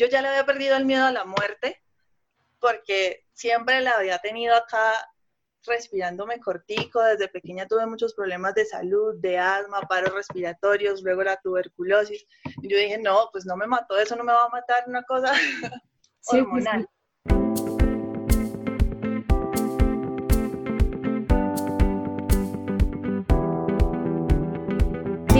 yo ya le había perdido el miedo a la muerte porque siempre la había tenido acá respirándome cortico, desde pequeña tuve muchos problemas de salud, de asma, paros respiratorios, luego la tuberculosis. Y yo dije, no, pues no me mató eso, no me va a matar una cosa pues hormonal.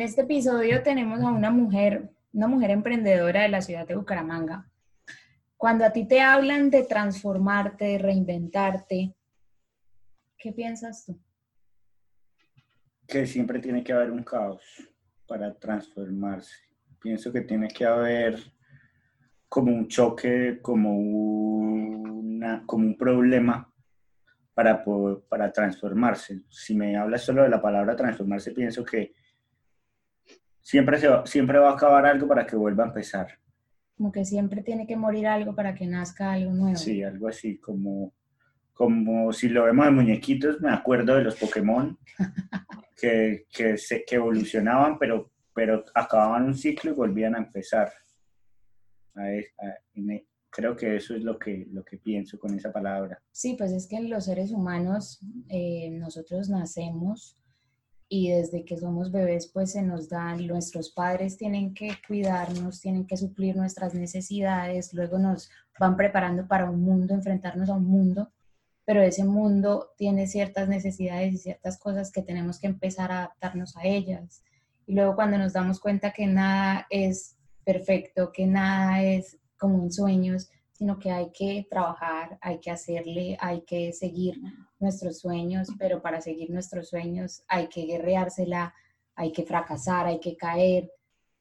En este episodio tenemos a una mujer, una mujer emprendedora de la ciudad de Bucaramanga. Cuando a ti te hablan de transformarte, de reinventarte, ¿qué piensas tú? Que siempre tiene que haber un caos para transformarse. Pienso que tiene que haber como un choque, como, una, como un problema para, para transformarse. Si me hablas solo de la palabra transformarse, pienso que siempre, se va, siempre va a acabar algo para que vuelva a empezar. Como que siempre tiene que morir algo para que nazca algo nuevo. Sí, algo así, como, como si lo vemos de muñequitos, me acuerdo de los Pokémon que, que, se, que evolucionaban, pero, pero acababan un ciclo y volvían a empezar. creo que eso es lo que, lo que pienso con esa palabra. Sí, pues es que los seres humanos, eh, nosotros nacemos y desde que somos bebés pues se nos dan, nuestros padres tienen que cuidarnos, tienen que suplir nuestras necesidades, luego nos van preparando para un mundo, enfrentarnos a un mundo, pero ese mundo tiene ciertas necesidades y ciertas cosas que tenemos que empezar a adaptarnos a ellas. Y luego cuando nos damos cuenta que nada es perfecto, que nada es como en sueños, sino que hay que trabajar, hay que hacerle, hay que seguir nuestros sueños, pero para seguir nuestros sueños hay que guerreársela, hay que fracasar, hay que caer.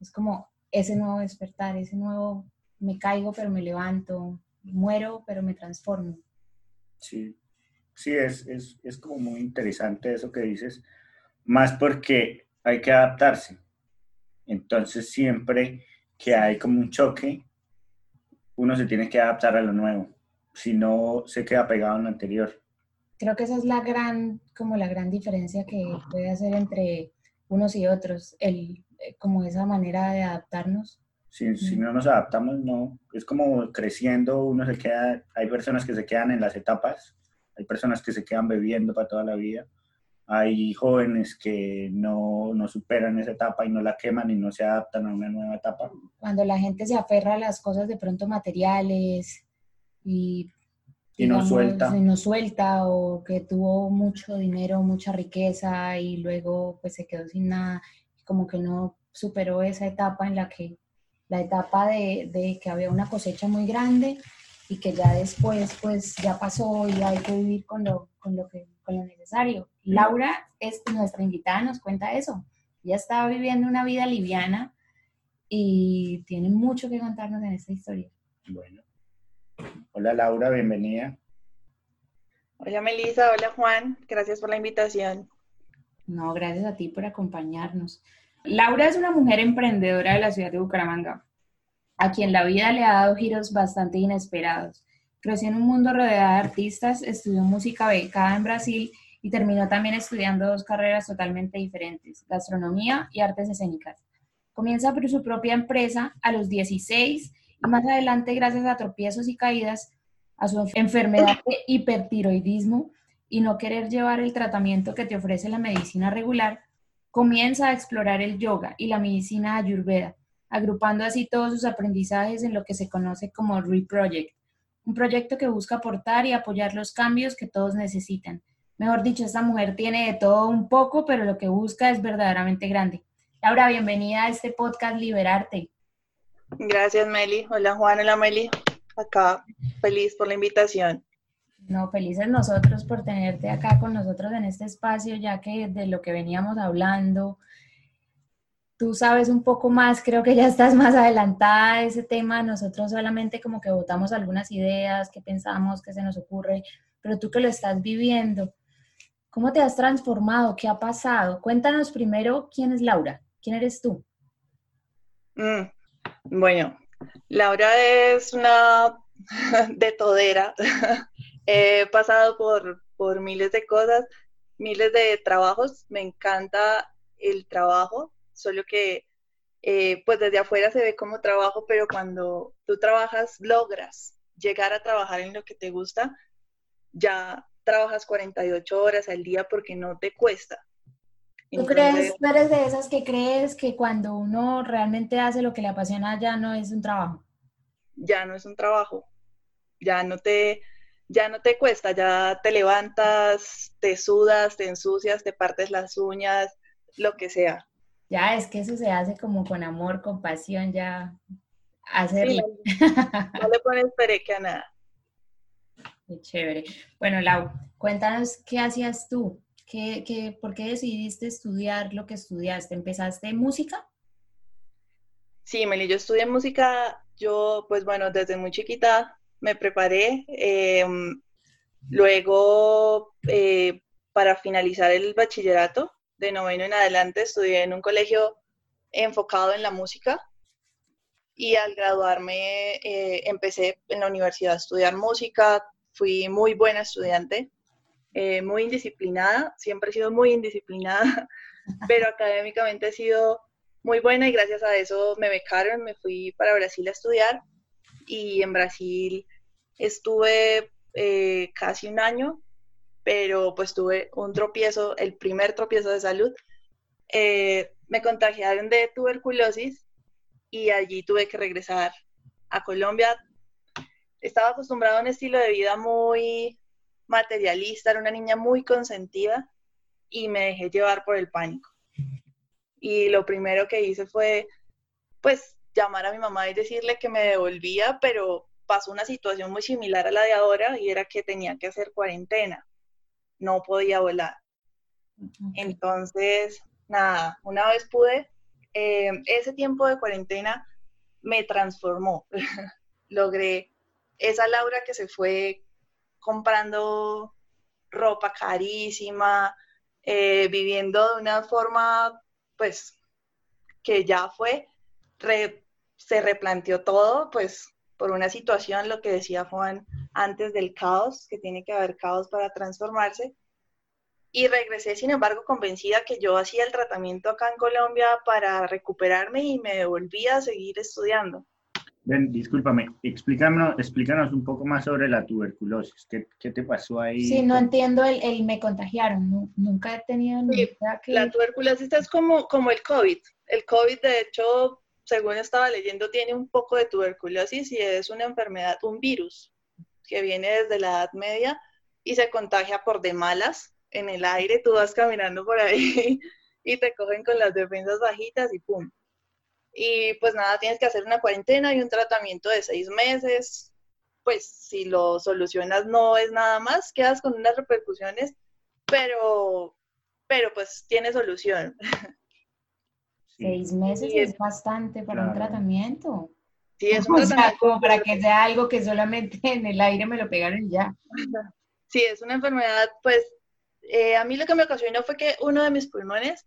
Es como ese nuevo despertar, ese nuevo me caigo pero me levanto, muero pero me transformo. Sí, sí, es, es, es como muy interesante eso que dices, más porque hay que adaptarse. Entonces siempre que hay como un choque, uno se tiene que adaptar a lo nuevo, si no se queda pegado en lo anterior. Creo que esa es la gran, como la gran diferencia que puede hacer entre unos y otros, el, eh, como esa manera de adaptarnos. Si, si no nos adaptamos, no, es como creciendo, uno se queda, hay personas que se quedan en las etapas, hay personas que se quedan bebiendo para toda la vida, hay jóvenes que no, no, superan esa etapa y no la queman y no se adaptan a una nueva etapa. Cuando la gente se aferra a las cosas de pronto materiales y, y no suelta. Y no suelta o que tuvo mucho dinero, mucha riqueza y luego pues se quedó sin nada, como que no superó esa etapa en la que, la etapa de, de que había una cosecha muy grande y que ya después pues ya pasó y hay que vivir con lo, con lo, que, con lo necesario. Laura es nuestra invitada, nos cuenta eso. Ella estaba viviendo una vida liviana y tiene mucho que contarnos en esta historia. Bueno. Hola Laura, bienvenida. Hola Melissa, hola Juan, gracias por la invitación. No, gracias a ti por acompañarnos. Laura es una mujer emprendedora de la ciudad de Bucaramanga a quien la vida le ha dado giros bastante inesperados. Creció en un mundo rodeado de artistas, estudió música becada en Brasil y terminó también estudiando dos carreras totalmente diferentes, gastronomía y artes escénicas. Comienza por su propia empresa a los 16 y más adelante, gracias a tropiezos y caídas, a su enfermedad de hipertiroidismo y no querer llevar el tratamiento que te ofrece la medicina regular, comienza a explorar el yoga y la medicina ayurveda agrupando así todos sus aprendizajes en lo que se conoce como Reproject, un proyecto que busca aportar y apoyar los cambios que todos necesitan. Mejor dicho, esta mujer tiene de todo un poco, pero lo que busca es verdaderamente grande. Laura, bienvenida a este podcast Liberarte. Gracias, Meli. Hola, Juan. Hola, Meli. Acá, feliz por la invitación. No, felices nosotros por tenerte acá con nosotros en este espacio, ya que de lo que veníamos hablando, tú sabes un poco más, creo que ya estás más adelantada a ese tema, nosotros solamente como que votamos algunas ideas, qué pensamos, qué se nos ocurre, pero tú que lo estás viviendo, ¿cómo te has transformado? ¿Qué ha pasado? Cuéntanos primero quién es Laura, quién eres tú. Mm, bueno, Laura es una de todera. He pasado por, por miles de cosas, miles de trabajos. Me encanta el trabajo, solo que eh, pues desde afuera se ve como trabajo, pero cuando tú trabajas logras llegar a trabajar en lo que te gusta, ya trabajas 48 horas al día porque no te cuesta. ¿Tú crees, tú eres de esas que crees que cuando uno realmente hace lo que le apasiona ya no es un trabajo? Ya no es un trabajo, ya no te, ya no te cuesta, ya te levantas, te sudas, te ensucias, te partes las uñas, lo que sea. Ya es que eso se hace como con amor, con pasión, ya hacerlo. no le pones pereque a nada. Qué chévere. Bueno, Lau, cuéntanos qué hacías tú ¿Qué, por qué decidiste estudiar lo que estudiaste? ¿Empezaste música? Sí, Meli, yo estudié música, yo pues bueno, desde muy chiquita me preparé. Em, luego, eh, para finalizar el bachillerato, de noveno en adelante, estudié en un colegio enfocado en la música. Y al graduarme, eh, empecé en la universidad a estudiar música. Fui muy buena estudiante. Eh, muy indisciplinada, siempre he sido muy indisciplinada, pero académicamente he sido muy buena y gracias a eso me becaron, me fui para Brasil a estudiar y en Brasil estuve eh, casi un año, pero pues tuve un tropiezo, el primer tropiezo de salud. Eh, me contagiaron de tuberculosis y allí tuve que regresar a Colombia. Estaba acostumbrado a un estilo de vida muy materialista, era una niña muy consentida y me dejé llevar por el pánico. Y lo primero que hice fue, pues, llamar a mi mamá y decirle que me devolvía, pero pasó una situación muy similar a la de ahora y era que tenía que hacer cuarentena, no podía volar. Entonces, nada, una vez pude, eh, ese tiempo de cuarentena me transformó. Logré esa Laura que se fue comprando ropa carísima, eh, viviendo de una forma, pues, que ya fue, se replanteó todo, pues, por una situación, lo que decía Juan antes del caos, que tiene que haber caos para transformarse. Y regresé, sin embargo, convencida que yo hacía el tratamiento acá en Colombia para recuperarme y me volvía a seguir estudiando. Ven, discúlpame, explícanos, explícanos un poco más sobre la tuberculosis. ¿Qué, qué te pasó ahí? Sí, no entiendo el, el me contagiaron. nunca he tenido sí, que... La tuberculosis es como, como el COVID. El COVID, de hecho, según estaba leyendo, tiene un poco de tuberculosis y es una enfermedad, un virus que viene desde la Edad Media y se contagia por de malas en el aire. Tú vas caminando por ahí y te cogen con las defensas bajitas y ¡pum! Y pues nada, tienes que hacer una cuarentena y un tratamiento de seis meses. Pues si lo solucionas no es nada más, quedas con unas repercusiones, pero, pero pues tiene solución. Seis meses es, bastante para un tratamiento. Sí, es un como para que sea algo que solamente en el aire me lo pegaron ya. Sí, es una enfermedad, pues eh, a mí lo que me ocasionó fue que uno de mis pulmones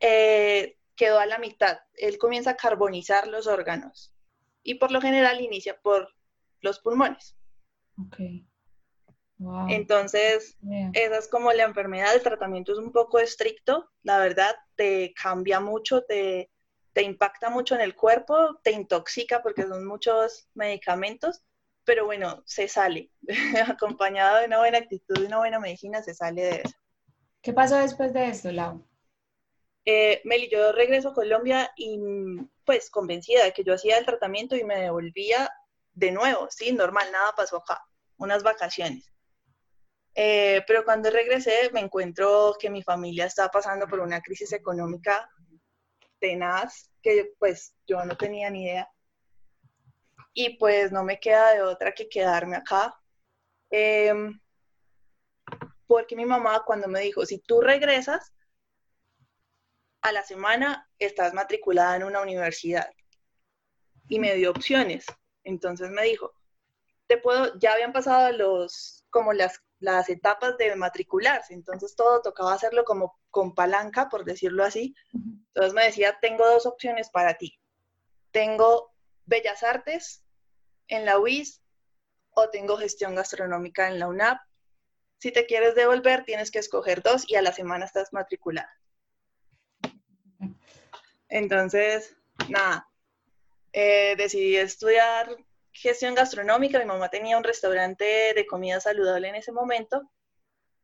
eh, quedó a la mitad. Él comienza a carbonizar los órganos y por lo general inicia por los pulmones. Okay. Entonces, esa es como la enfermedad, el tratamiento es un poco estricto, la verdad, te cambia mucho, te, te impacta mucho en el cuerpo, te intoxica porque son muchos medicamentos, pero bueno, se sale, acompañado de una buena actitud y una buena medicina, se sale de eso. ¿Qué pasó después de esto, Lau? Eh, Meli, yo regreso a Colombia y pues convencida de que yo hacía el tratamiento y me devolvía de nuevo, sí, normal, nada pasó acá, unas vacaciones. Eh, pero cuando regresé me encuentro que mi familia está pasando por una crisis económica tenaz, que pues yo no tenía ni idea. Y pues no me queda de otra que quedarme acá. Em, porque mi mamá cuando me dijo, si tú regresas, a la semana estás matriculada en una universidad. Y me dio opciones. Entonces me dijo, te puedo, ya habían pasado los, como las, las etapas de matricularse, entonces todo tocaba hacerlo como con palanca, por decirlo así. Entonces me decía, tengo dos opciones para ti. Tengo Bellas Artes en la UIS o tengo gestión gastronómica en la UNAP. Si te quieres devolver, tienes que escoger dos y a la semana estás matriculada. Entonces, nada, eh, decidí estudiar gestión gastronómica. Mi mamá tenía un restaurante de comida saludable en ese momento.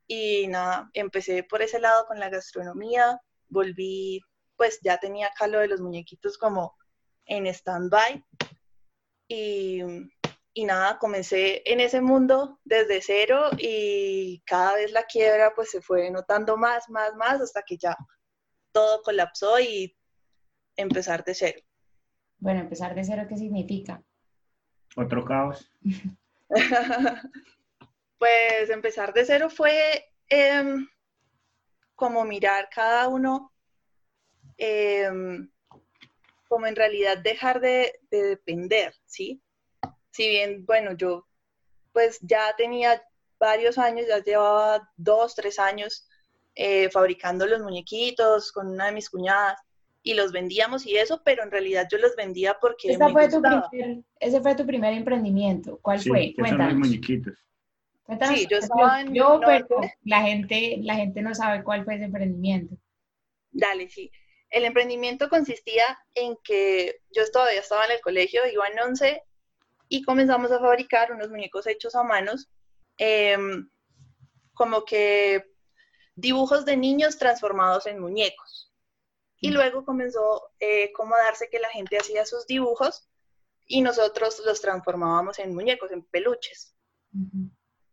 Y nada, empecé por ese lado con la gastronomía. Volví, pues ya tenía acá lo de los muñequitos como en stand-by. Y, y nada, comencé en ese mundo desde cero y cada vez la quiebra pues se fue notando más, más, más hasta que ya todo colapsó y empezar de cero. Bueno, empezar de cero, ¿qué significa? Otro caos. pues empezar de cero fue em, como mirar cada uno, em, como en realidad dejar de, depender, ¿sí? Si bien, bueno, yo pues ya tenía varios años, ya llevaba dos, tres años eh, fabricando los muñequitos con una de mis cuñadas y los vendíamos y eso, pero en realidad yo los vendía porque me fue ese fue tu primer emprendimiento. ¿Cuál fue? Cuéntanos. muñequitos. Cuéntanos. Sí, yo estaba en yo, pero la gente, la gente no sabe cuál fue ese emprendimiento. Dale, sí. El emprendimiento consistía en que yo todavía estaba en el colegio, iba en 11 y comenzamos a fabricar unos muñecos hechos a manos, em, como que dibujos de niños transformados en muñecos. Y luego comenzó eh, como a darse que la gente hacía sus dibujos y nosotros los transformábamos en muñecos, en peluches.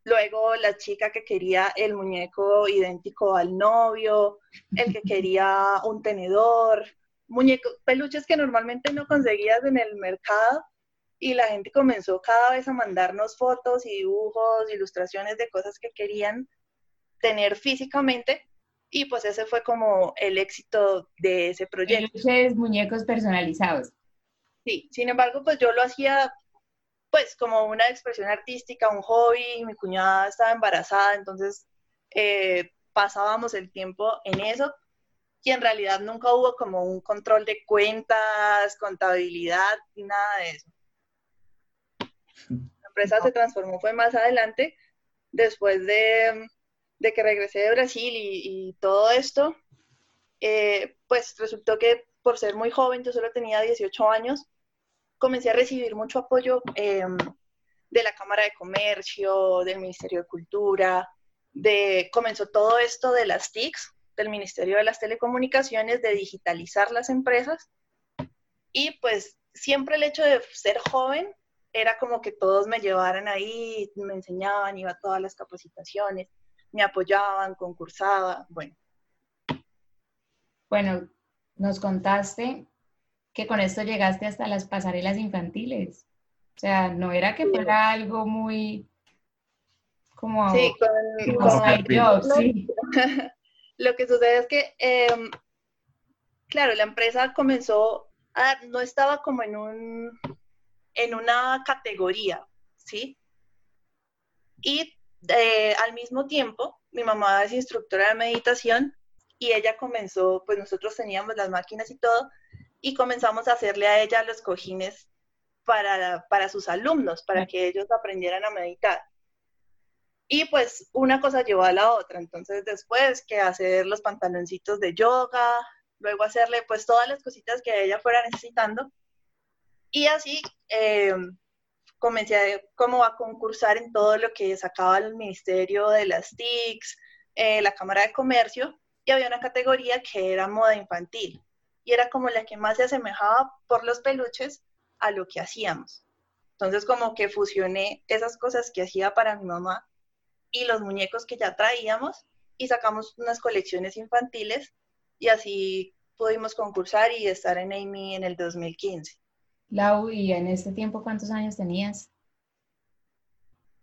Luego la chica que quería el muñeco idéntico al novio, el que quería un tenedor, muñecos, peluches que normalmente no conseguías en el mercado y la gente comenzó cada vez a mandarnos fotos y dibujos, ilustraciones de cosas que querían tener físicamente y pues ese fue como el éxito de ese proyecto. Peluches, muñecos personalizados. Sí, sin embargo, pues yo lo hacía pues como una expresión artística, un hobby, mi cuñada estaba embarazada, entonces eh, pasábamos el tiempo en eso y en realidad nunca hubo como un control de cuentas, contabilidad nada de eso. La empresa se transformó, fue más adelante, después de de que regresé de Brasil y, todo esto, eh, pues resultó que por ser muy joven, yo solo tenía 18 años, comencé a recibir mucho apoyo em, de la Cámara de Comercio, del Ministerio de Cultura, de, comenzó todo esto de las TICs, del Ministerio de las Telecomunicaciones, de digitalizar las empresas. Y pues siempre el hecho de ser joven era como que todos me llevaran ahí, me enseñaban, iba a todas las capacitaciones me apoyaban, concursaba, bueno. Bueno, nos contaste que con esto llegaste hasta las pasarelas infantiles. O sea, no era que fuera algo muy como... Sí, sí. Lo que sucede es que, em, claro, la empresa comenzó, a, no estaba como en un, en una categoría, ¿sí? Y eh, al mismo tiempo, mi mamá es instructora de meditación y ella comenzó, pues nosotros teníamos las máquinas y todo, y comenzamos a hacerle a ella los cojines para, para sus alumnos, para que ellos aprendieran a meditar. Y pues una cosa llevó a la otra, entonces después que hacer los pantaloncitos de yoga, luego hacerle pues todas las cositas que ella fuera necesitando. Y así eh, comencé a, como a concursar en todo lo que sacaba el Ministerio de las TICs, eh, la Cámara de Comercio, y había una categoría que era moda infantil, y era como la que más se asemejaba por los peluches a lo que hacíamos. Entonces como que fusioné esas cosas que hacía para mi mamá y los muñecos que ya traíamos y sacamos unas colecciones infantiles y así pudimos concursar y estar en Amy en el 2015. Lau, ¿y en este tiempo cuántos años tenías?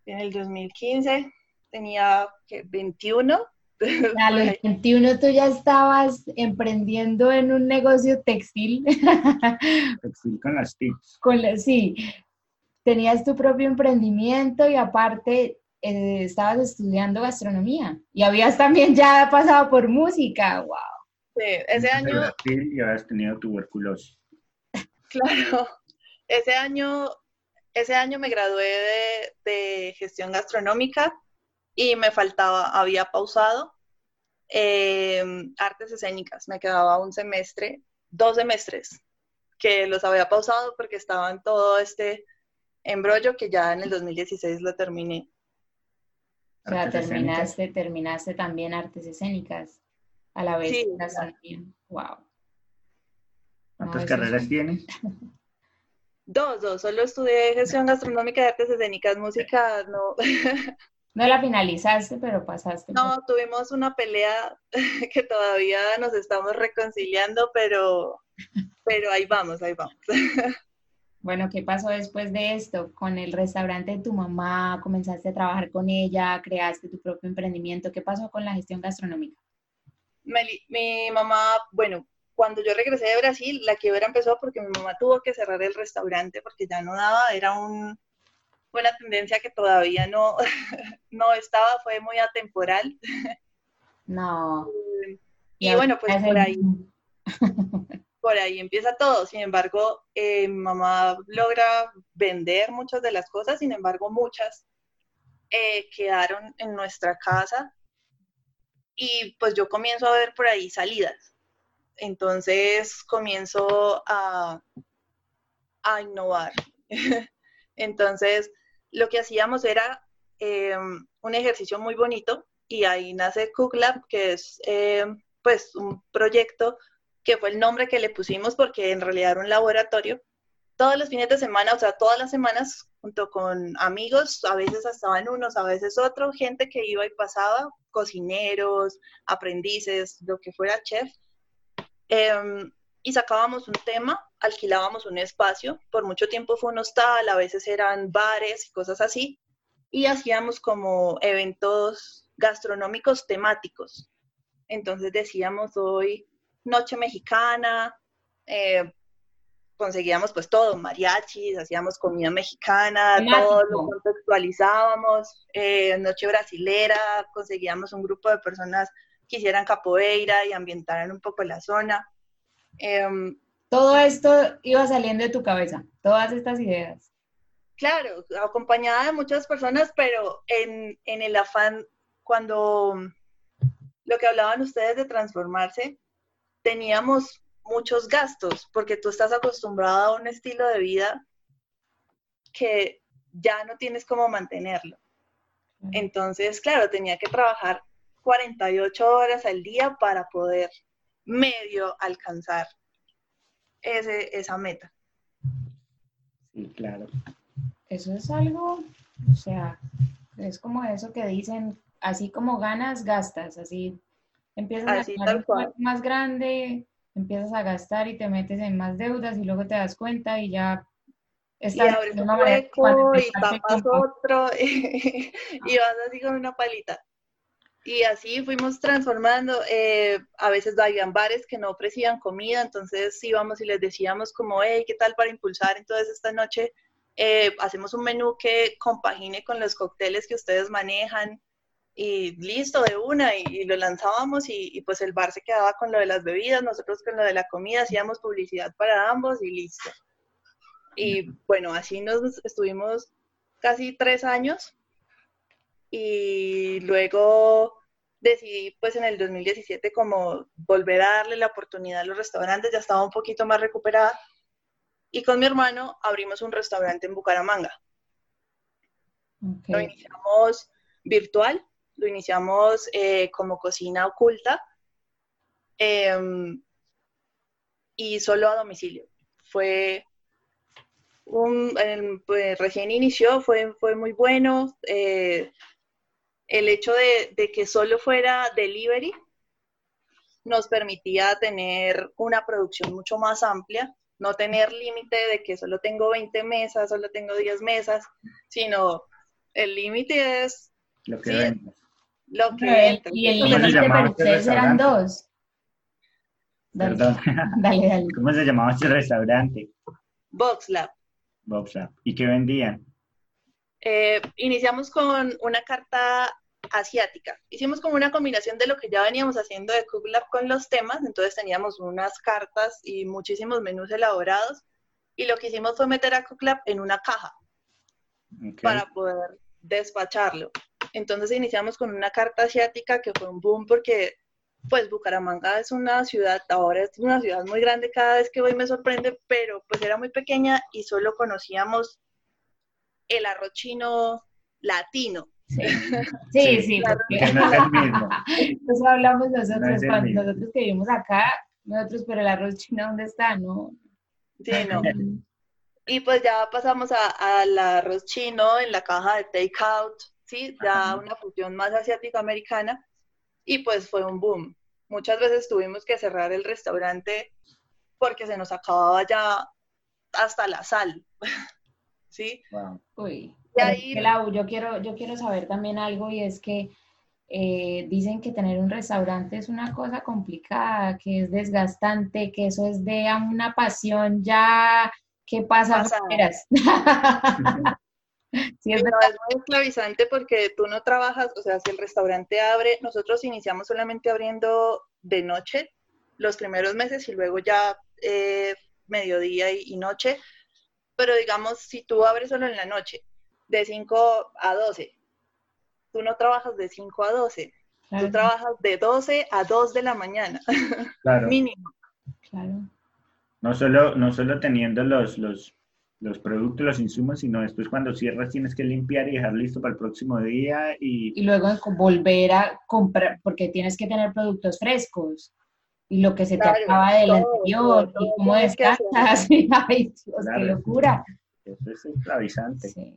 En el 2015 tenía 21 A los 21 tú ya estabas emprendiendo en un negocio textil. Textil con las tips. Con sí, tenías tu propio emprendimiento y aparte eh, estabas estudiando gastronomía y habías también ya pasado por música, wow. Sí, ese año... Y habías tenido tuberculosis. Claro, ese año, ese año me gradué de gestión gastronómica y me faltaba, había pausado eh, artes escénicas, me quedaba un semestre, dos semestres, que los había pausado porque estaba en todo este embrollo que ya en el 2016 lo terminé. O sea, terminaste, terminaste también artes escénicas a la vez. Sí, Wow. ¿Cuántas carreras tienes? Dos, dos. Solo estudié gestión gastronómica y artes escénicas, música, no. No la finalizaste, pero pasaste. No, tuvimos una pelea que todavía nos estamos reconciliando, pero, pero ahí vamos, ahí vamos. Bueno, ¿qué pasó después de esto? Con el restaurante de tu mamá, comenzaste a trabajar con ella, creaste tu propio emprendimiento. ¿Qué pasó con la gestión gastronómica? Mi, mamá, bueno, cuando yo regresé de Brasil, la quiebra empezó porque mi mamá tuvo que cerrar el restaurante porque ya no daba, era un, una tendencia que todavía no, no estaba, fue muy atemporal. No. y, bueno, pues por ahí, por ahí empieza todo. Sin embargo, eh, mi mamá logra vender muchas de las cosas, sin embargo, muchas eh, quedaron en nuestra casa y pues yo comienzo a ver por ahí salidas. Entonces comienzo a, a innovar. Entonces, lo que hacíamos era em, un ejercicio muy bonito y ahí nace Cook Lab, que es em, pues un proyecto que fue el nombre que le pusimos porque en realidad era un laboratorio. Todos los fines de semana, o sea, todas las semanas, junto con amigos, a veces estaban unos, a veces otros, gente que iba y pasaba, cocineros, aprendices, lo que fuera chef, em, y sacábamos un tema, alquilábamos un espacio, por mucho tiempo fue un hostal, a veces eran bares y cosas así, y hacíamos como eventos gastronómicos temáticos. Entonces decíamos hoy noche mexicana, eh, conseguíamos pues todo, mariachis, hacíamos comida mexicana, todo lo contextualizábamos, eh, noche brasilera, conseguíamos un grupo de personas que hicieran capoeira y ambientaran un poco la zona. Em, Todo esto iba saliendo de tu cabeza, todas estas ideas. Claro, acompañada de muchas personas, pero en, en el afán, cuando lo que hablaban ustedes de transformarse, teníamos muchos gastos, porque tú estás acostumbrado a un estilo de vida que ya no tienes cómo mantenerlo. Entonces, claro, tenía que trabajar 48 horas al día para poder medio alcanzar ese, esa meta. Sí, claro. Eso es algo, o sea, es como eso que dicen, así como ganas, gastas, así empiezas a ganar más grande, empiezas a gastar y te metes en más deudas y luego te das cuenta y ya estás y un hueco y tapas otro y, y vas así con una palita. Y así fuimos transformando. Eh, a veces habían bares que no ofrecían comida, entonces íbamos y les decíamos como, hey, ¿qué tal para impulsar? Entonces esta noche eh, hacemos un menú que compagine con los cócteles que ustedes manejan y listo de una y, lo lanzábamos y, y, pues el bar se quedaba con lo de las bebidas, nosotros con lo de la comida, hacíamos publicidad para ambos y listo. Y bueno, así nos estuvimos casi tres años y luego decidí pues en el 2017 como volver a darle la oportunidad a los restaurantes, ya estaba un poquito más recuperada y con mi hermano abrimos un restaurante en Bucaramanga. Lo iniciamos virtual, lo iniciamos eh, como cocina oculta em, y solo a domicilio. Fue un, pues, recién inició, fue, fue muy bueno. Eh, el hecho de, que solo fuera delivery nos permitía tener una producción mucho más amplia, no tener límite de que solo tengo 20 mesas, solo tengo 10 mesas, sino el límite es... Lo que lo que Y el límite para ustedes eran dos. Perdón. Dale, dale. ¿Cómo se llamaba ese restaurante? Box Lab. Box Lab. ¿Y qué vendían? Eh, iniciamos con una carta asiática. Hicimos como una combinación de lo que ya veníamos haciendo de Cook Lab con los temas, entonces teníamos unas cartas y muchísimos menús elaborados y lo que hicimos fue meter a Cook Lab en una caja para poder despacharlo. Entonces iniciamos con una carta asiática que fue un boom porque pues Bucaramanga es una ciudad, ahora es una ciudad muy grande, cada vez que voy me sorprende, pero pues era muy pequeña y solo conocíamos el arroz chino latino. Sí, sí, sí porque no es el mismo. Eso hablamos nosotros cuando nosotros que vivimos acá, nosotros, pero el arroz chino, ¿dónde está? No. Sí, no. Y pues ya pasamos al arroz chino en la caja de takeout, ¿sí? Ya una fusión más asiático-americana y pues fue un boom. Muchas veces tuvimos que cerrar el restaurante porque se nos acababa ya hasta la sal, ¿sí? Uy, yo quiero, yo quiero saber también algo y es que eh, dicen que tener un restaurante es una cosa complicada, que es desgastante, que eso es de una pasión ya ¿Qué pasa? sí, es, no, es muy esclavizante porque tú no trabajas, o sea, si el restaurante abre, nosotros iniciamos solamente abriendo de noche los primeros meses y luego ya eh, mediodía y, noche, pero digamos, si tú abres solo en la noche, de 5 a 12, tú no trabajas de 5 a 12, tú trabajas de 12 a 2 de la mañana, claro. mínimo. Claro. No solo, no solo teniendo los, los, los productos, los insumos, sino después cuando cierras tienes que limpiar y dejar listo para el próximo día y... Y luego volver a comprar, porque tienes que tener productos frescos y lo que se te acaba del anterior y cómo descartas. Ay, Dios, qué locura. Eso es esclavizante. Sí.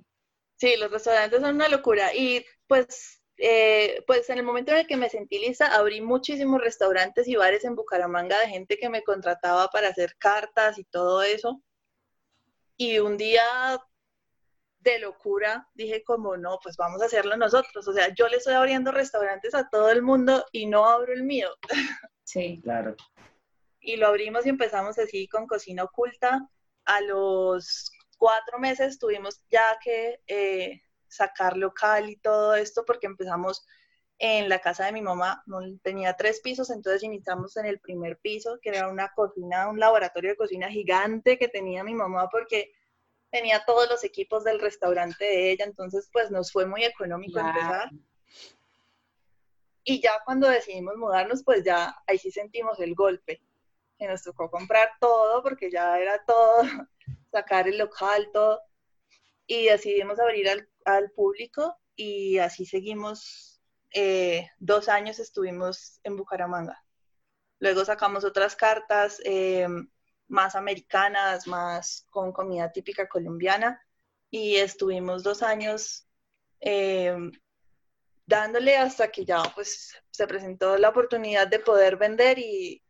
Sí, los restaurantes son una locura y pues eh, pues en el momento en el que me sentí lista, abrí muchísimos restaurantes y bares en Bucaramanga de gente que me contrataba para hacer cartas y todo eso. Y un día de locura dije como, no, pues vamos a hacerlo nosotros. O sea, yo le estoy abriendo restaurantes a todo el mundo y no abro el mío. Sí, claro. Y lo abrimos y empezamos así con cocina oculta. A los cuatro meses tuvimos ya que... Eh, sacar local y todo esto porque empezamos en la casa de mi mamá, tenía tres pisos, entonces iniciamos en el primer piso, que era una cocina, un laboratorio de cocina gigante que tenía mi mamá porque tenía todos los equipos del restaurante de ella, entonces pues nos fue muy económico empezar. Y ya cuando decidimos mudarnos, pues ya ahí sí sentimos el golpe, que nos tocó comprar todo porque ya era todo, sacar el local, todo. Y decidimos abrir al al público y así seguimos. Eh, dos años estuvimos en Bucaramanga. Luego sacamos otras cartas eh, más americanas, más con comida típica colombiana y estuvimos dos años eh, dándole hasta que ya pues se presentó la oportunidad de poder vender y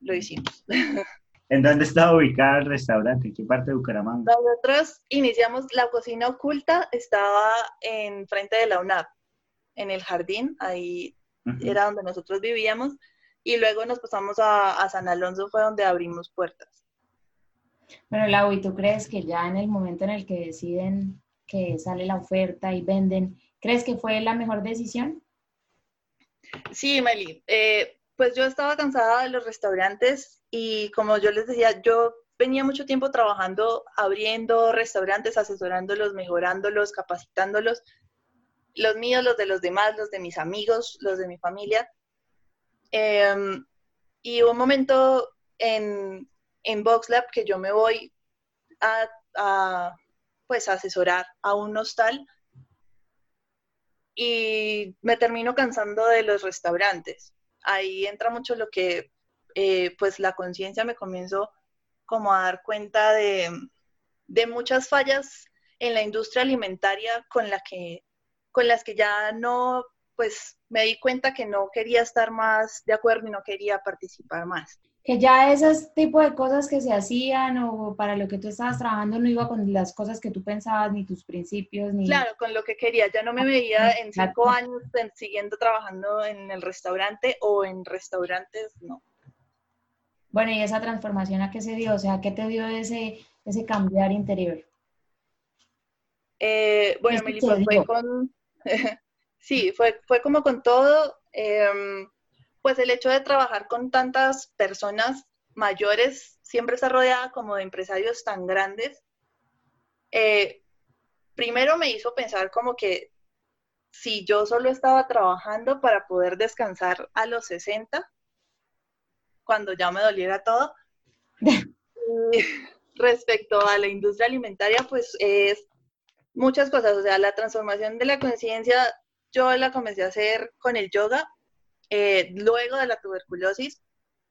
lo hicimos. ¿En dónde estaba ubicado el restaurante? ¿En qué parte de Bucaramanga? Nosotros iniciamos la cocina oculta, estaba en frente de la UNAP, en el jardín, ahí era donde nosotros vivíamos, y luego nos pasamos a, San Alonso, fue donde abrimos puertas. Bueno, Lau, ¿y tú crees que ya en el momento en el que deciden que sale la oferta y venden, ¿crees que fue la mejor decisión? Sí, Meli. Eh, pues yo estaba cansada de los restaurantes y como yo les decía, yo venía mucho tiempo trabajando, abriendo restaurantes, asesorándolos, mejorándolos, capacitándolos, los míos, los de los demás, los de mis amigos, los de mi familia. Em, y un momento en, en VoxLab que yo me voy a, a, pues, asesorar a un hostal y me termino cansando de los restaurantes ahí entra mucho lo que, eh, pues la conciencia me comienzo como a dar cuenta de, muchas fallas en la industria alimentaria con, la que, con las que ya no, pues me di cuenta que no quería estar más de acuerdo y no quería participar más. que ya ese tipo de cosas que se hacían o para lo que tú estabas trabajando no iba con las cosas que tú pensabas, ni tus principios, ni... Claro, con lo que quería. Ya no me veía en cinco años siguiendo trabajando en el restaurante o en restaurantes, no. Bueno, ¿y esa transformación a qué se dio? O sea, ¿qué te dio ese, ese cambiar interior? Eh, bueno, Melissa, fue con... sí, fue, fue como con todo. Em, pues el hecho de trabajar con tantas personas mayores, siempre está rodeada como de empresarios tan grandes, eh, primero me hizo pensar como que si yo solo estaba trabajando para poder descansar a los 60, cuando ya me doliera todo, respecto a la industria alimentaria, pues es muchas cosas, o sea, la transformación de la conciencia, yo la comencé a hacer con el yoga, eh, luego de la tuberculosis,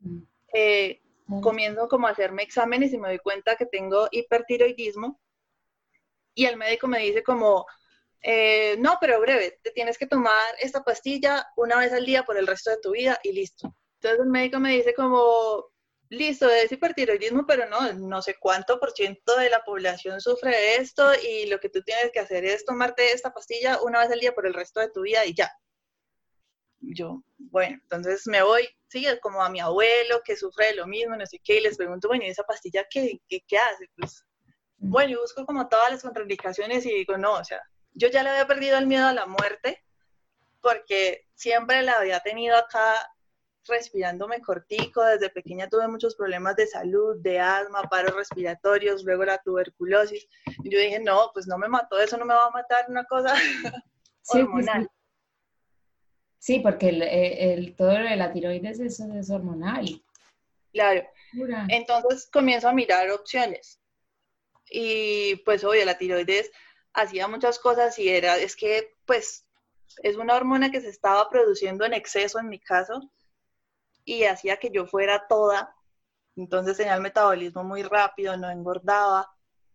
mm. eh, comienzo como a hacerme exámenes y me doy cuenta que tengo hipertiroidismo y el médico me dice como, eh, no, pero breve, te tienes que tomar esta pastilla una vez al día por el resto de tu vida y listo. Entonces el médico me dice como, listo, es hipertiroidismo, pero no, no sé cuánto por ciento de la población sufre de esto y lo que tú tienes que hacer es tomarte esta pastilla una vez al día por el resto de tu vida y ya yo, bueno, entonces me voy, sí, como a mi abuelo que sufre de lo mismo, no sé qué, y les pregunto, bueno, ¿y esa pastilla qué, qué, hace? Pues, bueno, yo busco como todas las contraindicaciones y digo, no, o sea, yo ya le había perdido el miedo a la muerte porque siempre la había tenido acá respirándome cortico, desde pequeña tuve muchos problemas de salud, de asma, paros respiratorios, luego la tuberculosis. Y yo dije, no, pues no me mató, eso no me va a matar una cosa hormonal. Sí, porque el, eh, el, todo de la tiroides es, es hormonal. Claro. Entonces comienzo a mirar opciones. Y pues obvio, la tiroides hacía muchas cosas y era, es que pues es una hormona que se estaba produciendo en exceso en mi caso y hacía que yo fuera toda. Entonces tenía el metabolismo muy rápido, no engordaba,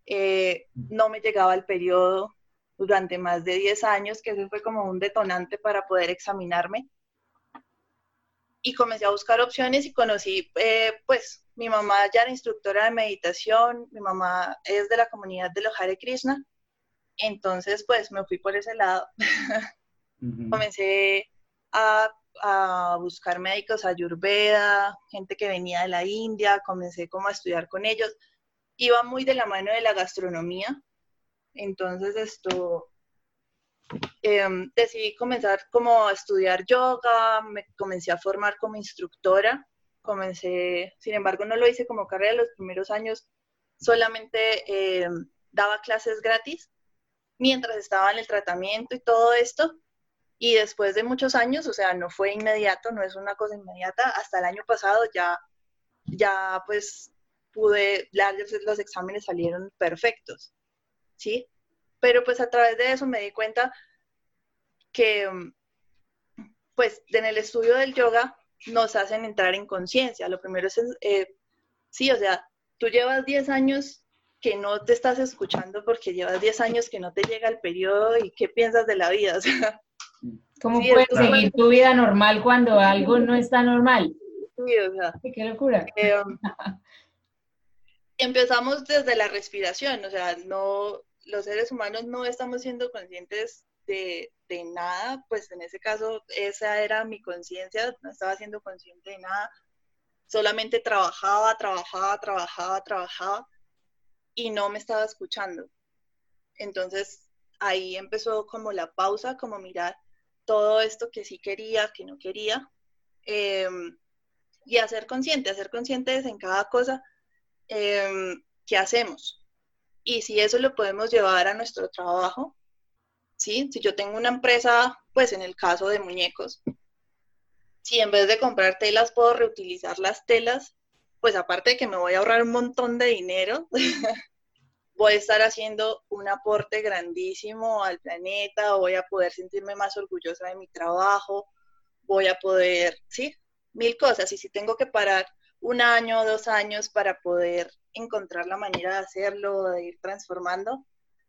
eh, no me llegaba el periodo, durante más de 10 años, que eso fue como un detonante para poder examinarme. Y comencé a buscar opciones y conocí, eh, pues, mi mamá ya era instructora de meditación, mi mamá es de la comunidad de los Hare Krishna, entonces, pues, me fui por ese lado. Comencé a, a, buscar médicos ayurveda, gente que venía de la India, comencé como a estudiar con ellos. Iba muy de la mano de la gastronomía, entonces esto, em, decidí comenzar como a estudiar yoga, me comencé a formar como instructora, comencé, sin embargo no lo hice como carrera los primeros años, solamente em, daba clases gratis mientras estaba en el tratamiento y todo esto. Y después de muchos años, o sea, no fue inmediato, no es una cosa inmediata, hasta el año pasado ya, ya pues pude, los exámenes salieron perfectos. ¿sí? Pero pues a través de eso me di cuenta que pues en el estudio del yoga nos hacen entrar en conciencia. Lo primero es, eh, sí, o sea, tú llevas 10 años que no te estás escuchando porque llevas 10 años que no te llega el periodo y qué piensas de la vida. ¿Cómo puedes seguir tu vida normal cuando algo no está normal? Sí, o sea. Qué locura. Eh, um, empezamos desde la respiración, o sea, no, los seres humanos no estamos siendo conscientes de, de nada, pues en ese caso esa era mi conciencia, no estaba siendo consciente de nada, solamente trabajaba, trabajaba, trabajaba, trabajaba y no me estaba escuchando. Entonces ahí empezó como la pausa, como mirar todo esto que sí quería, que no quería, em, y hacer consciente, hacer conscientes en cada cosa Em, ¿qué hacemos? Y si eso lo podemos llevar a nuestro trabajo, ¿sí? Si yo tengo una empresa, pues en el caso de muñecos, si en vez de comprar telas puedo reutilizar las telas, pues aparte de que me voy a ahorrar un montón de dinero, voy a estar haciendo un aporte grandísimo al planeta, voy a poder sentirme más orgullosa de mi trabajo, voy a poder, sí, mil cosas. Y si tengo que parar un año o dos años para poder encontrar la manera de hacerlo, de ir transformando.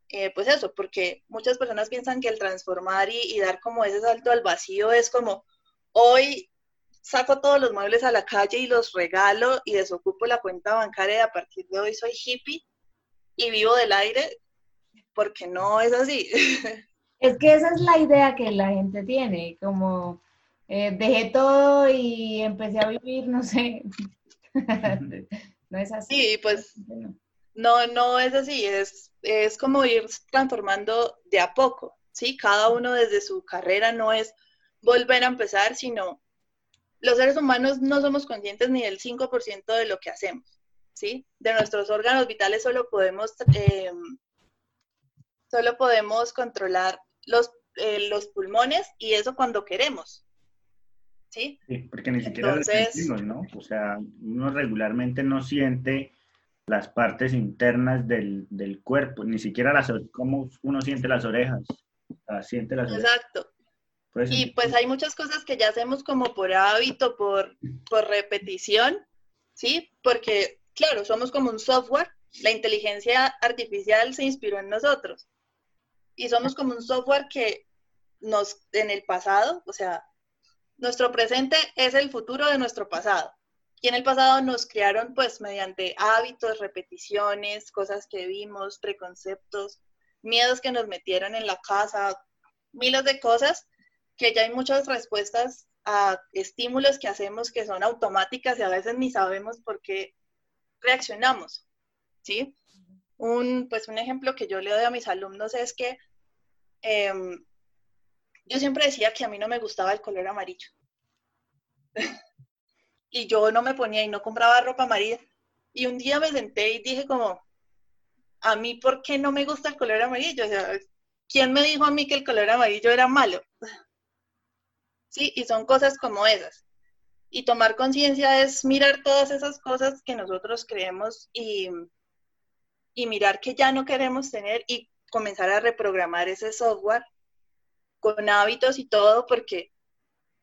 Eh, pues eso, porque muchas personas piensan que el transformar y, dar como ese salto al vacío es como, hoy saco todos los muebles a la calle y los regalo y desocupo la cuenta bancaria y a partir de hoy soy hippie y vivo del aire, porque no es así. Es que esa es la idea que la gente tiene, como eh, dejé todo y empecé a vivir, no sé. no es así. Sí, pues no, no es así, es, es como ir transformando de a poco, ¿sí? Cada uno desde su carrera no es volver a empezar, sino los seres humanos no somos conscientes ni del 5% de lo que hacemos, ¿sí? De nuestros órganos vitales solo podemos, em, solo podemos controlar los, eh, los pulmones y eso cuando queremos, ¿sí? sí porque ni siquiera sentimos, ¿no? O sea, uno regularmente no siente las partes internas del, del cuerpo, ni siquiera las, cómo uno siente las orejas, siente las Exacto. Y pues hay muchas cosas que ya hacemos como por hábito, por, por repetición, ¿sí? Porque, claro, somos como un software, la inteligencia artificial se inspiró en nosotros. Y somos como un software que nos, en el pasado, o sea, nuestro presente es el futuro de nuestro pasado. Y en el pasado nos crearon pues mediante hábitos, repeticiones, cosas que vimos, preconceptos, miedos que nos metieron en la casa, miles de cosas que ya hay muchas respuestas a estímulos que hacemos que son automáticas y a veces ni sabemos por qué reaccionamos, ¿sí? Un, pues un ejemplo que yo le doy a mis alumnos es que em, yo siempre decía que a mí no me gustaba el color amarillo. y yo no me ponía y no compraba ropa amarilla. Y un día me senté y dije como, a mí, ¿por qué no me gusta el color amarillo? O sea, ¿quién me dijo a mí que el color amarillo era malo? ¿sí? Y son cosas como esas. Y tomar conciencia es mirar todas esas cosas que nosotros creemos y, y mirar que ya no queremos tener y comenzar a reprogramar ese software con hábitos y todo, porque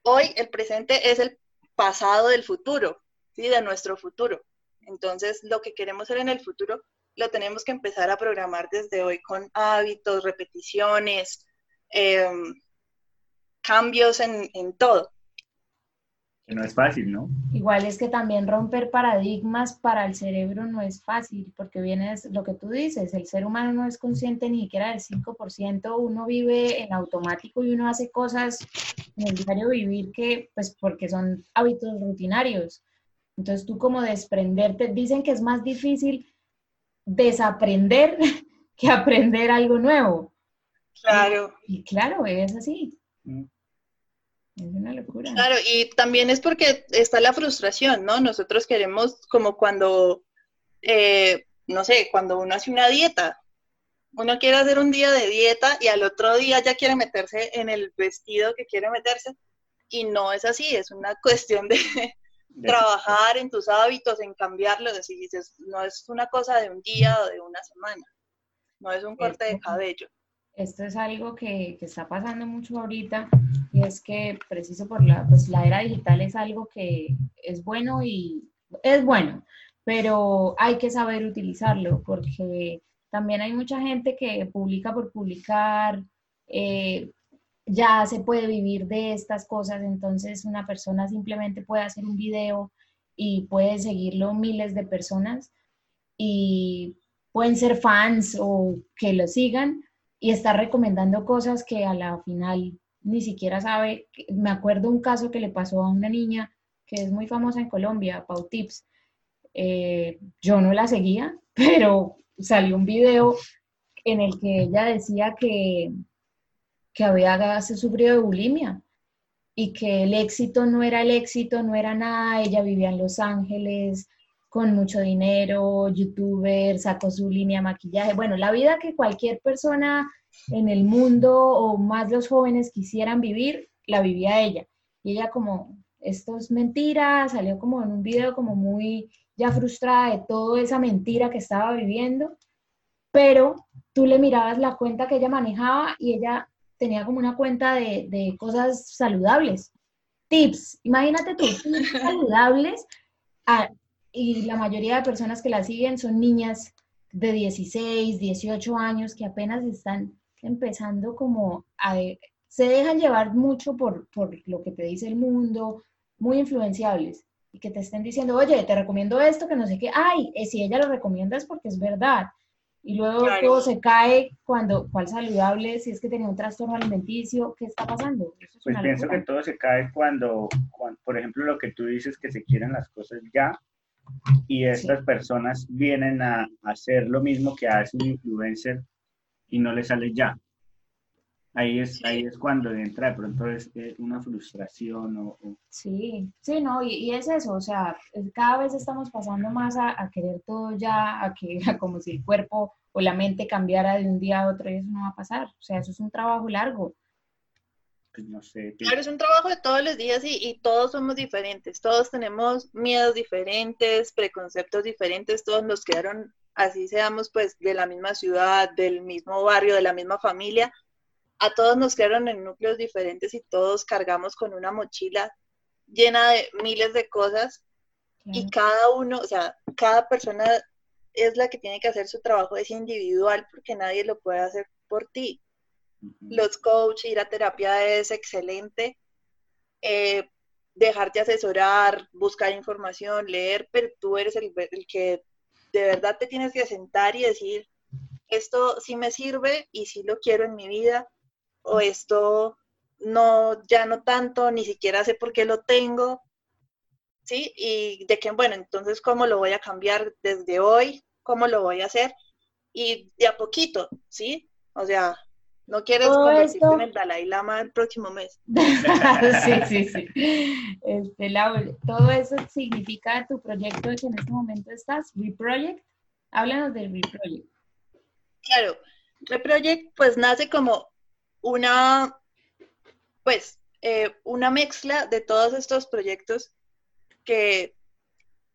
hoy el presente es el pasado del futuro, ¿sí? de nuestro futuro. Entonces, lo que queremos ser en el futuro lo tenemos que empezar a programar desde hoy con hábitos, repeticiones, eh, cambios en, todo. Que no es fácil, ¿no? Igual es que también romper paradigmas para el cerebro no es fácil, porque viene lo que tú dices, el ser humano no es consciente ni siquiera del 5%, uno vive en automático y uno hace cosas en el diario vivir que, pues porque son hábitos rutinarios. Entonces tú como desprenderte, dicen que es más difícil desaprender que aprender algo nuevo. Claro. y claro, es así. Mm. Es una locura. Claro, y también es porque está la frustración, ¿no? Nosotros queremos como cuando, eh, no sé, cuando uno hace una dieta. Uno quiere hacer un día de dieta y al otro día ya quiere meterse en el vestido que quiere meterse. Y no es así, es una cuestión de, trabajar en tus hábitos, en cambiarlos. dices, no es una cosa de un día o de una semana, no es un corte de cabello esto es algo que, está pasando mucho ahorita y es que preciso por la, pues la era digital es algo que es bueno y es bueno, pero hay que saber utilizarlo porque también hay mucha gente que publica por publicar, eh, ya se puede vivir de estas cosas, entonces una persona simplemente puede hacer un video y puede seguirlo miles de personas y pueden ser fans o que lo sigan, y está recomendando cosas que a la final ni siquiera sabe. Me acuerdo un caso que le pasó a una niña que es muy famosa en Colombia, Pau Tips. Eh, yo no la seguía, pero salió un video en el que ella decía que, que había sufrido de bulimia y que el éxito no era el éxito, no era nada. Ella vivía en Los Ángeles, con mucho dinero, youtuber, sacó su línea de maquillaje. Bueno, la vida que cualquier persona en el mundo o más los jóvenes quisieran vivir, la vivía ella. Y ella como, esto es mentira, salió como en un video como muy ya frustrada de toda esa mentira que estaba viviendo, pero tú le mirabas la cuenta que ella manejaba y ella tenía como una cuenta de, de cosas saludables, tips, imagínate tú, tips saludables a, y la mayoría de personas que la siguen son niñas de 16, 18 años que apenas están empezando como a... Se dejan llevar mucho por, por lo que te dice el mundo, muy influenciables y que te estén diciendo, oye, te recomiendo esto, que no sé qué, ay, eh, si ella lo recomienda es porque es verdad. Y luego todo se cae cuando, ¿cuál saludable? Si es que tenía un trastorno alimenticio, ¿qué está pasando? pues pienso que todo se cae cuando, por ejemplo, lo que tú dices, que se quieren las cosas ya, y estas personas vienen a hacer lo mismo que hace un influencer y no le sale ya. Ahí es, ahí es cuando entra de pronto es, una frustración o, Sí, sí, no, y, es eso, o sea, cada vez estamos pasando más a, querer todo ya, a que como si el cuerpo o la mente cambiara de un día a otro y eso no va a pasar, o sea, eso es un trabajo largo. Pues no sé. Claro, es un trabajo de todos los días y, y todos somos diferentes, todos tenemos miedos diferentes, preconceptos diferentes, todos nos quedaron, así seamos pues de la misma ciudad, del mismo barrio, de la misma familia, a todos nos quedaron en núcleos diferentes y todos cargamos con una mochila llena de miles de cosas y cada uno, o sea, cada persona es la que tiene que hacer su trabajo, es individual porque nadie lo puede hacer por ti. Los coaches, ir a terapia es excelente, eh, dejarte asesorar, buscar información, leer, pero tú eres el, el que de verdad te tienes que sentar y decir, esto sí me sirve y sí lo quiero en mi vida o esto no, ya no tanto, ni siquiera sé por qué lo tengo, ¿sí? Y de que, bueno, entonces, ¿cómo lo voy a cambiar desde hoy? ¿Cómo lo voy a hacer? Y de a poquito, ¿sí? O sea, no quieres convertirte en el Dalai Lama el próximo mes. sí, sí, sí. Este, todo eso significa tu proyecto que en este momento estás, Reproject. Háblanos del Reproject. Claro, Reproject pues nace como una, pues, eh, una mezcla de todos estos proyectos que,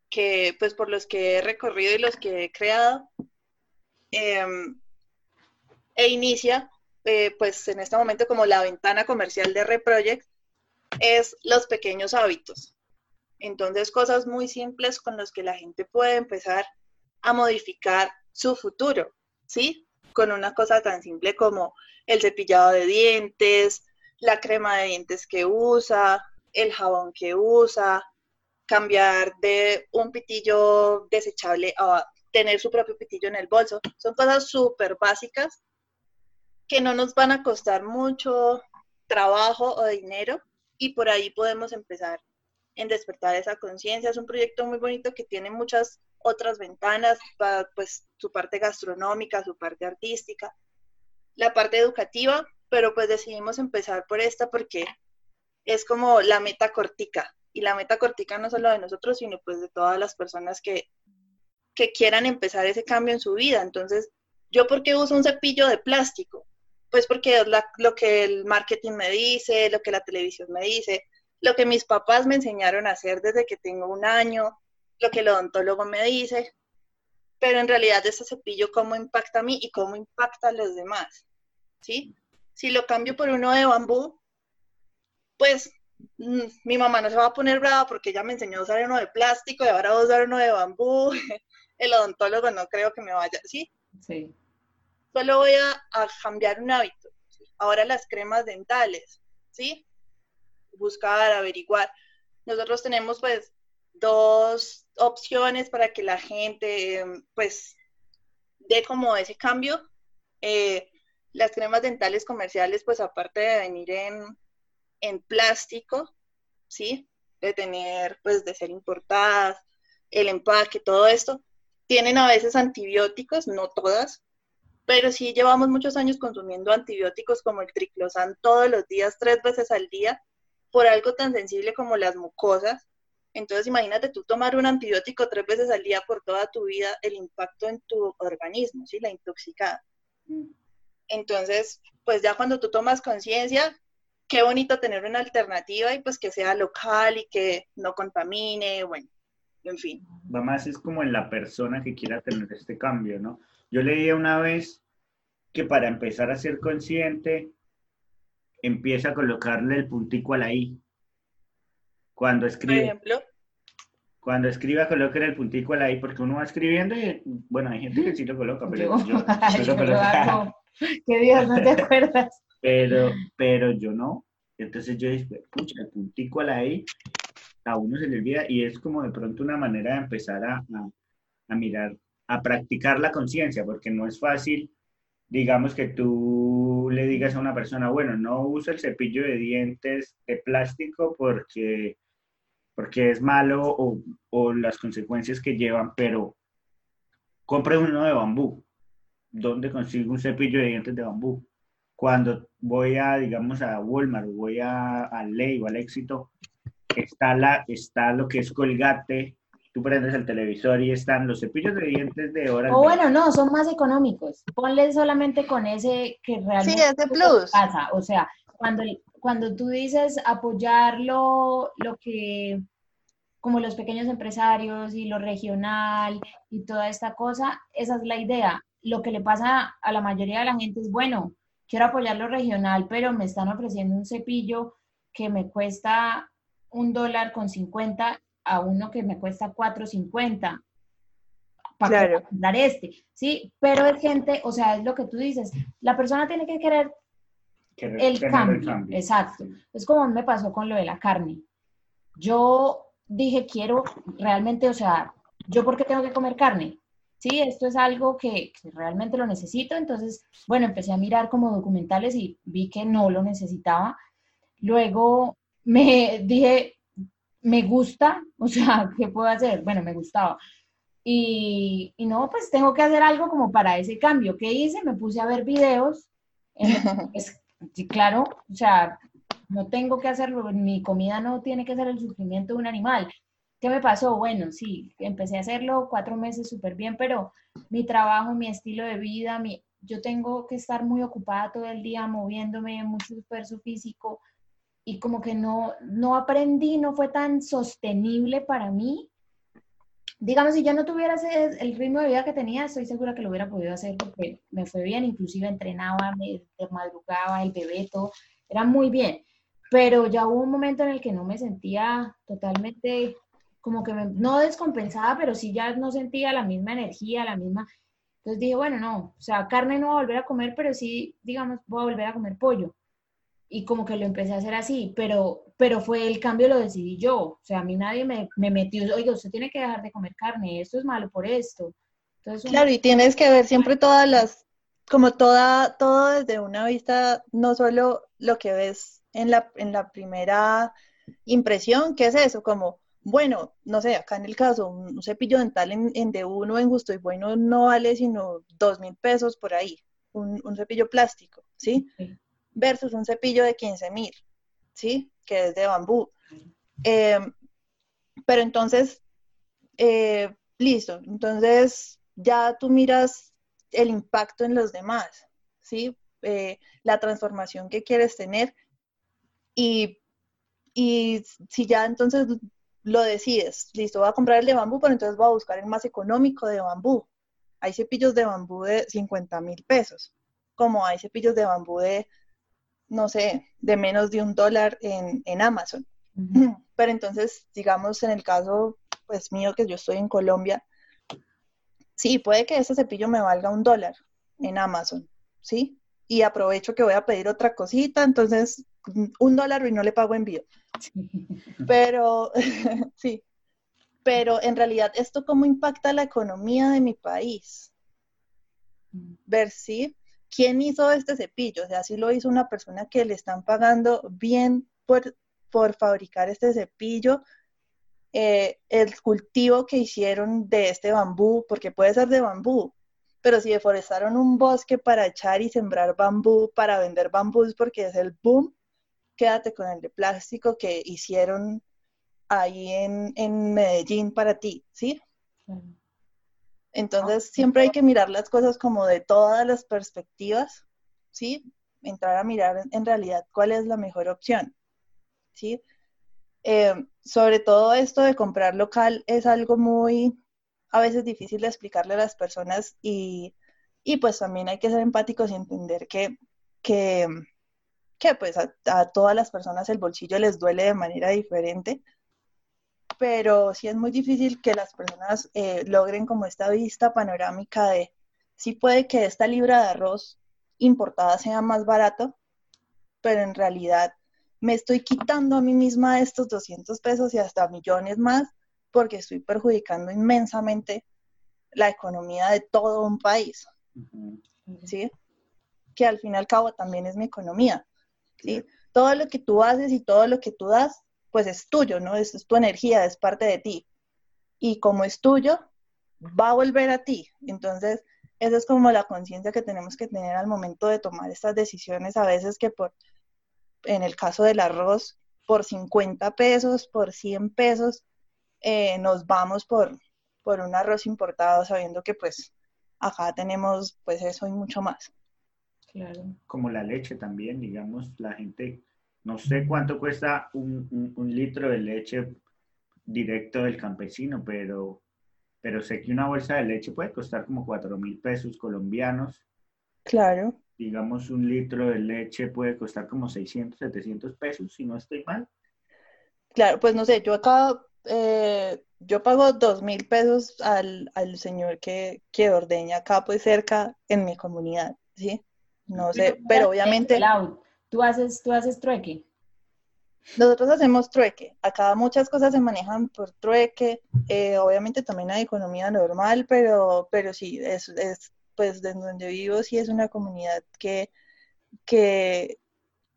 que, pues, por los que he recorrido y los que he creado. Em, e inicia, eh, pues, en este momento como la ventana comercial de Reproject, es los pequeños hábitos. Entonces, cosas muy simples con las que la gente puede empezar a modificar su futuro, ¿sí? Con una cosa tan simple como el cepillado de dientes, la crema de dientes que usa, el jabón que usa, cambiar de un pitillo desechable a tener su propio pitillo en el bolso. Son cosas súper básicas que no nos van a costar mucho trabajo o dinero y por ahí podemos empezar en despertar esa conciencia. Es un proyecto muy bonito que tiene muchas otras ventanas, para, pues su parte gastronómica, su parte artística, la parte educativa, pero pues decidimos empezar por esta porque es como la meta cortica. Y la meta cortica no solo de nosotros, sino pues de todas las personas que, que quieran empezar ese cambio en su vida. Entonces, ¿yo por qué uso un cepillo de plástico? Pues porque es lo que el marketing me dice, lo que la televisión me dice, lo que mis papás me enseñaron a hacer desde que tengo un año, lo que el odontólogo me dice pero en realidad ese cepillo cómo impacta a mí y cómo impacta a los demás, ¿sí? Si lo cambio por uno de bambú, pues mm, mi mamá no se va a poner brava porque ella me enseñó a usar uno de plástico y ahora voy a usar uno de bambú. El odontólogo no creo que me vaya, ¿sí? Sí. Solo voy a, cambiar un hábito. Ahora las cremas dentales, ¿sí? Buscar, averiguar. Nosotros tenemos pues dos opciones para que la gente pues dé como ese cambio. Eh, las cremas dentales comerciales, pues aparte de venir en, en plástico, ¿sí? De tener, pues de ser importadas, el empaque, todo esto, tienen a veces antibióticos, no todas, pero sí llevamos muchos años consumiendo antibióticos como el triclosan todos los días, tres veces al día, por algo tan sensible como las mucosas, entonces, imagínate tú tomar un antibiótico tres veces al día por toda tu vida, el impacto en tu organismo, ¿sí? La intoxicada. Mm. Entonces, pues ya cuando tú tomas conciencia, qué bonito tener una alternativa y pues que sea local y que no contamine, bueno, en fin. Va más es como en la persona que quiera tener este cambio, ¿no? Yo leí una vez que para empezar a ser consciente, empieza a colocarle el puntico a la I. Cuando escribe. Por ejemplo. Cuando escriba, coloque el puntico a la I, porque uno va escribiendo y, bueno, hay gente que sí lo coloca, pero yo, yo, lo hago. ¿Qué Dios, no te acuerdas? Pero, pero yo no. Entonces yo dije, pucha, el puntico a la I. a uno se le olvida y es como de pronto una manera de empezar a, a, mirar, a practicar la conciencia, porque no es fácil, digamos que tú le digas a una persona, bueno, no usa el cepillo de dientes de plástico porque, porque es malo o, o las consecuencias que llevan, pero compre uno de bambú. ¿Dónde consigo un cepillo de dientes de bambú? Cuando voy a, digamos, a Walmart, voy a, a Ley o al Éxito, está, la, está lo que es Colgate, tú prendes el televisor y están los cepillos de dientes de hora. O bueno, no, son más económicos. Ponle solamente con ese que realmente sí, ese plus. pasa. O sea, cuando, cuando tú dices apoyarlo, lo que como los pequeños empresarios y lo regional y toda esta cosa, esa es la idea. Lo que le pasa a la mayoría de la gente es, bueno, quiero apoyar lo regional, pero me están ofreciendo un cepillo que me cuesta un dólar con 50 a uno que me cuesta 4.50 para dar este, ¿sí? Pero es gente, o sea, es lo que tú dices, la persona tiene que querer el cambio, exacto. Es como me pasó con lo de la carne. Yo dije, quiero realmente, o sea, ¿yo por qué tengo que comer carne? Sí, esto es algo que, realmente lo necesito. Entonces, bueno, empecé a mirar como documentales y vi que no lo necesitaba. Luego me dije, me gusta, o sea, ¿qué puedo hacer? Bueno, me gustaba. Y, y, no, pues tengo que hacer algo como para ese cambio. ¿Qué hice? Me puse a ver videos. pues, claro, o sea, no tengo que hacerlo, mi comida no tiene que ser el sufrimiento de un animal. ¿Qué me pasó? Bueno, sí, empecé a hacerlo cuatro meses súper bien, pero mi trabajo, mi estilo de vida, mi, yo tengo que estar muy ocupada todo el día, moviéndome, mucho esfuerzo físico, y como que no, no aprendí, no fue tan sostenible para mí. Digamos, si yo no tuviera ese, el ritmo de vida que tenía, estoy segura que lo hubiera podido hacer porque me fue bien, inclusive entrenaba, me madrugaba, el bebé, todo, era muy bien pero ya hubo un momento en el que no me sentía totalmente como que no descompensada, pero sí ya no sentía la misma energía, la misma... Entonces dije, bueno, no, o sea, carne no voy a volver a comer, pero sí, digamos, voy a volver a comer pollo. Y como que lo empecé a hacer así, pero, pero fue el cambio, lo decidí yo. O sea, a mí nadie me, me metió, oiga, usted tiene que dejar de comer carne, esto es malo por esto. Entonces, claro, y tienes que ver siempre todas las, como toda, todo desde una vista, no solo lo que ves en la, en la primera impresión, ¿qué es eso? Como, bueno, no sé, acá en el caso, un, cepillo dental en, en, de uno en gusto y bueno no vale sino dos mil pesos por ahí, un, cepillo plástico, ¿sí? Versus un cepillo de 15 mil, ¿sí? Que es de bambú. Em, pero entonces, eh, listo, entonces ya tú miras el impacto en los demás, ¿sí? Eh, la transformación que quieres tener y, si ya entonces lo decides, listo, voy a comprar el de bambú, pero entonces voy a buscar el más económico de bambú. Hay cepillos de bambú de 50 mil pesos, como hay cepillos de bambú de, no sé, de menos de un dólar en, Amazon. Pero entonces, digamos, en el caso pues mío, que yo estoy en Colombia, sí, puede que ese cepillo me valga un dólar en Amazon, ¿sí? Y aprovecho que voy a pedir otra cosita, entonces un dólar y no le pago envío. Pero, sí, pero en realidad, ¿esto cómo impacta la economía de mi país? Ver si, ¿quién hizo este cepillo? O sea, si lo hizo una persona que le están pagando bien por, por fabricar este cepillo, eh, el cultivo que hicieron de este bambú, porque puede ser de bambú, pero si deforestaron un bosque para echar y sembrar bambú, para vender bambús porque es el boom, quédate con el de plástico que hicieron ahí en, Medellín para ti, ¿sí? Entonces, siempre hay que mirar las cosas como de todas las perspectivas, ¿sí? Entrar a mirar en realidad cuál es la mejor opción, ¿sí? Eh, sobre todo esto de comprar local es algo muy, a veces difícil de explicarle a las personas y, pues también hay que ser empáticos y entender que, que que pues a, todas las personas el bolsillo les duele de manera diferente, pero sí es muy difícil que las personas eh, logren como esta vista panorámica de sí puede que esta libra de arroz importada sea más barato, pero en realidad me estoy quitando a mí misma estos 200 pesos y hasta millones más porque estoy perjudicando inmensamente la economía de todo un país, ¿sí? Que al fin y al cabo también es mi economía, ¿sí? Todo lo que tú haces y todo lo que tú das, pues es tuyo, ¿no? Es, es tu energía, es parte de ti. Y como es tuyo, va a volver a ti. Entonces, esa es como la conciencia que tenemos que tener al momento de tomar estas decisiones, a veces que por, en el caso del arroz, por 50 pesos, por 100 pesos, eh, nos vamos por, por un arroz importado sabiendo que pues acá tenemos pues eso y mucho más. Claro. Como la leche también, digamos, la gente, no sé cuánto cuesta un, un litro de leche directo del campesino, pero pero sé que una bolsa de leche puede costar como 4 mil pesos colombianos. Claro. Digamos, un litro de leche puede costar como 600, 700 pesos, si no estoy mal. Claro, pues no sé, yo acá, eh, yo pago 2 mil pesos al, señor que, que ordeña acá, pues cerca en mi comunidad, ¿sí? No sé, pero obviamente... ¿Tú haces, tú haces trueque? Nosotros hacemos trueque. Acá muchas cosas se manejan por trueque. Eh, obviamente también hay economía normal, pero, pero sí, es, es, pues desde donde vivo sí es una comunidad que, que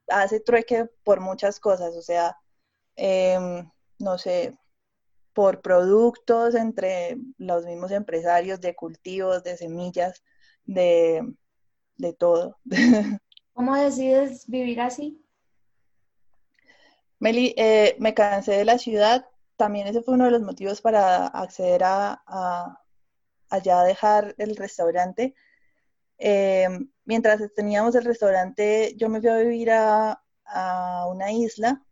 hace trueque por muchas cosas. O sea, em, no sé, por productos entre los mismos empresarios de cultivos, de semillas, de, de todo. ¿Cómo decides vivir así? Meli, eh, me cansé de la ciudad. También ese fue uno de los motivos para acceder a, a dejar el restaurante. Eh, mientras teníamos el restaurante, yo me fui a vivir a, una isla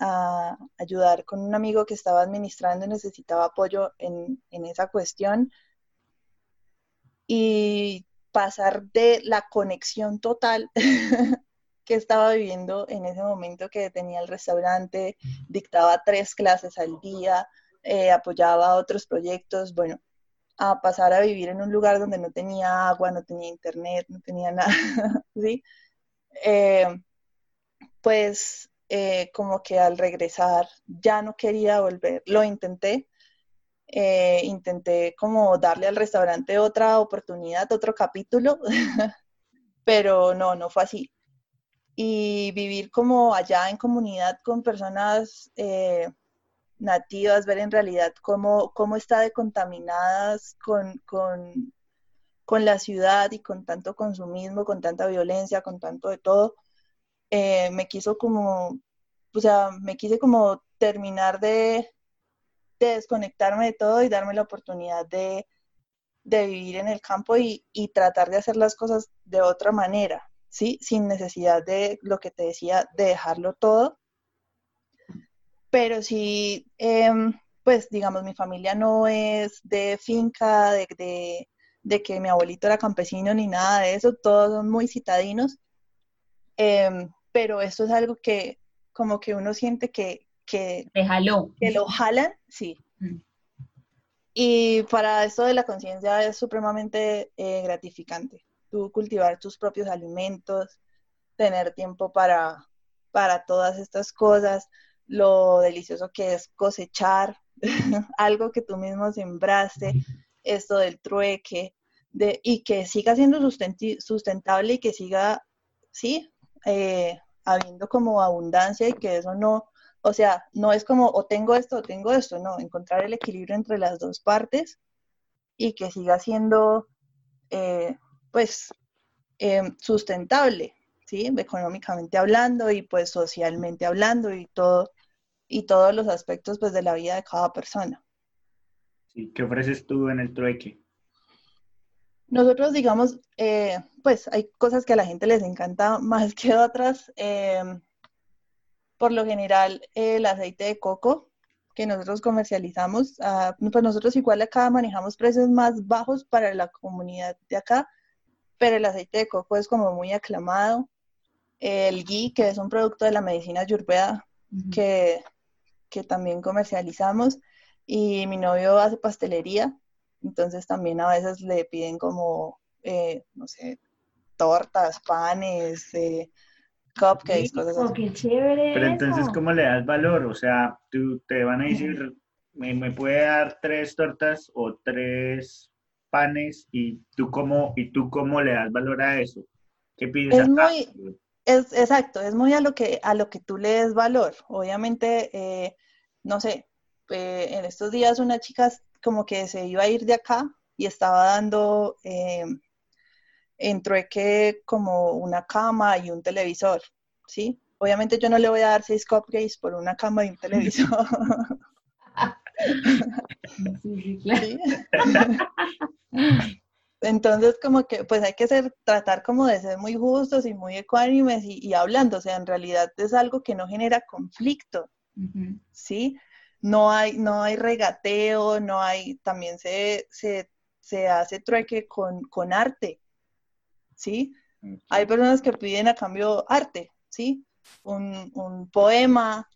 a ayudar con un amigo que estaba administrando y necesitaba apoyo en, en esa cuestión. Y pasar de la conexión total que estaba viviendo en ese momento que tenía el restaurante, dictaba tres clases al día, eh, apoyaba otros proyectos, bueno, a pasar a vivir en un lugar donde no tenía agua, no tenía internet, no tenía nada, ¿sí? Eh, pues eh, como que al regresar ya no quería volver, lo intenté, intenté como darle al restaurante otra oportunidad, otro capítulo, pero no, no fue así. Y vivir como allá en comunidad con personas eh, nativas, ver en realidad cómo, cómo está decontaminadas con, con, con, la ciudad y con tanto consumismo, con tanta violencia, con tanto de todo, eh, me quiso como, o sea, me quise como terminar de, de, desconectarme de todo y darme la oportunidad de, de vivir en el campo y, y tratar de hacer las cosas de otra manera. ¿sí? Sin necesidad de lo que te decía, de dejarlo todo. Pero sí, em, pues digamos, mi familia no es de finca, de, que mi abuelito era campesino ni nada de eso, todos son muy citadinos. Em, pero esto es algo que como que uno siente que... Que, que lo jalan, sí. Mm. Y para esto de la conciencia es supremamente eh, gratificante cultivar tus propios alimentos, tener tiempo para, para todas estas cosas, lo delicioso que es cosechar algo que tú mismo sembraste, esto del trueque, de, y que siga siendo sustentable y que siga, sí, eh, habiendo como abundancia y que eso no, o sea, no es como o tengo esto o tengo esto, no, encontrar el equilibrio entre las dos partes y que siga siendo eh, pues em, sustentable, ¿sí? Económicamente hablando y pues socialmente hablando y todo, y todos los aspectos pues de la vida de cada persona. Sí, ¿qué ofreces tú en el trueque? Nosotros, digamos, eh, pues hay cosas que a la gente les encanta más que otras. Em, por lo general, el aceite de coco que nosotros comercializamos, ah, pues nosotros igual acá manejamos precios más bajos para la comunidad de acá, pero el aceite de coco es como muy aclamado. El ghee, que es un producto de la medicina ayurveda, que, también comercializamos. Y mi novio hace pastelería, entonces también a veces le piden como, eh, no sé, tortas, panes, eh, cupcakes, cosas así. qué chévere Pero entonces. ¿cómo le das valor? O sea, tú te van a decir, me, me puede dar tres tortas o tres panes y tú cómo, y tú cómo le das valor a eso. ¿Qué pides Es a muy-? Es exacto, es muy a lo que a lo que tú le des valor. Obviamente, eh, no sé, eh, en estos días una chica como que se iba a ir de acá y estaba dando eh, en trueque como una cama y un televisor, ¿sí? Obviamente yo no le voy a dar seis cupcakes por una cama y un televisor. Sí, sí, claro. ¿sí? Entonces, como que, pues hay que ser, tratar como de ser muy justos y muy ecuánimes y, y hablando, o sea, en realidad es algo que no genera conflicto. ¿sí? No hay, no hay regateo, no hay, también se, se, se hace trueque con, con arte, ¿sí? Hay personas que piden a cambio arte, ¿sí? Un, un poema,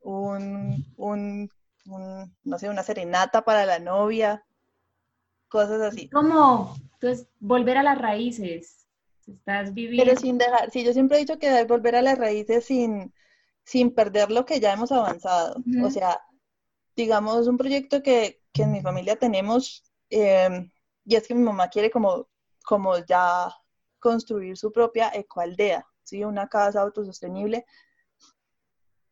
un, un, un, no sé, una serenata para la novia, cosas así. Como, entonces, volver a las raíces. Estás viviendo. Pero sin dejar, sí, yo siempre he dicho que hay volver a las raíces sin, sin perder lo que ya hemos avanzado. O sea, digamos, un proyecto que, que en mi familia tenemos, eh, y es que mi mamá quiere como, como ya construir su propia ecoaldea, ¿sí? Una casa autosostenible.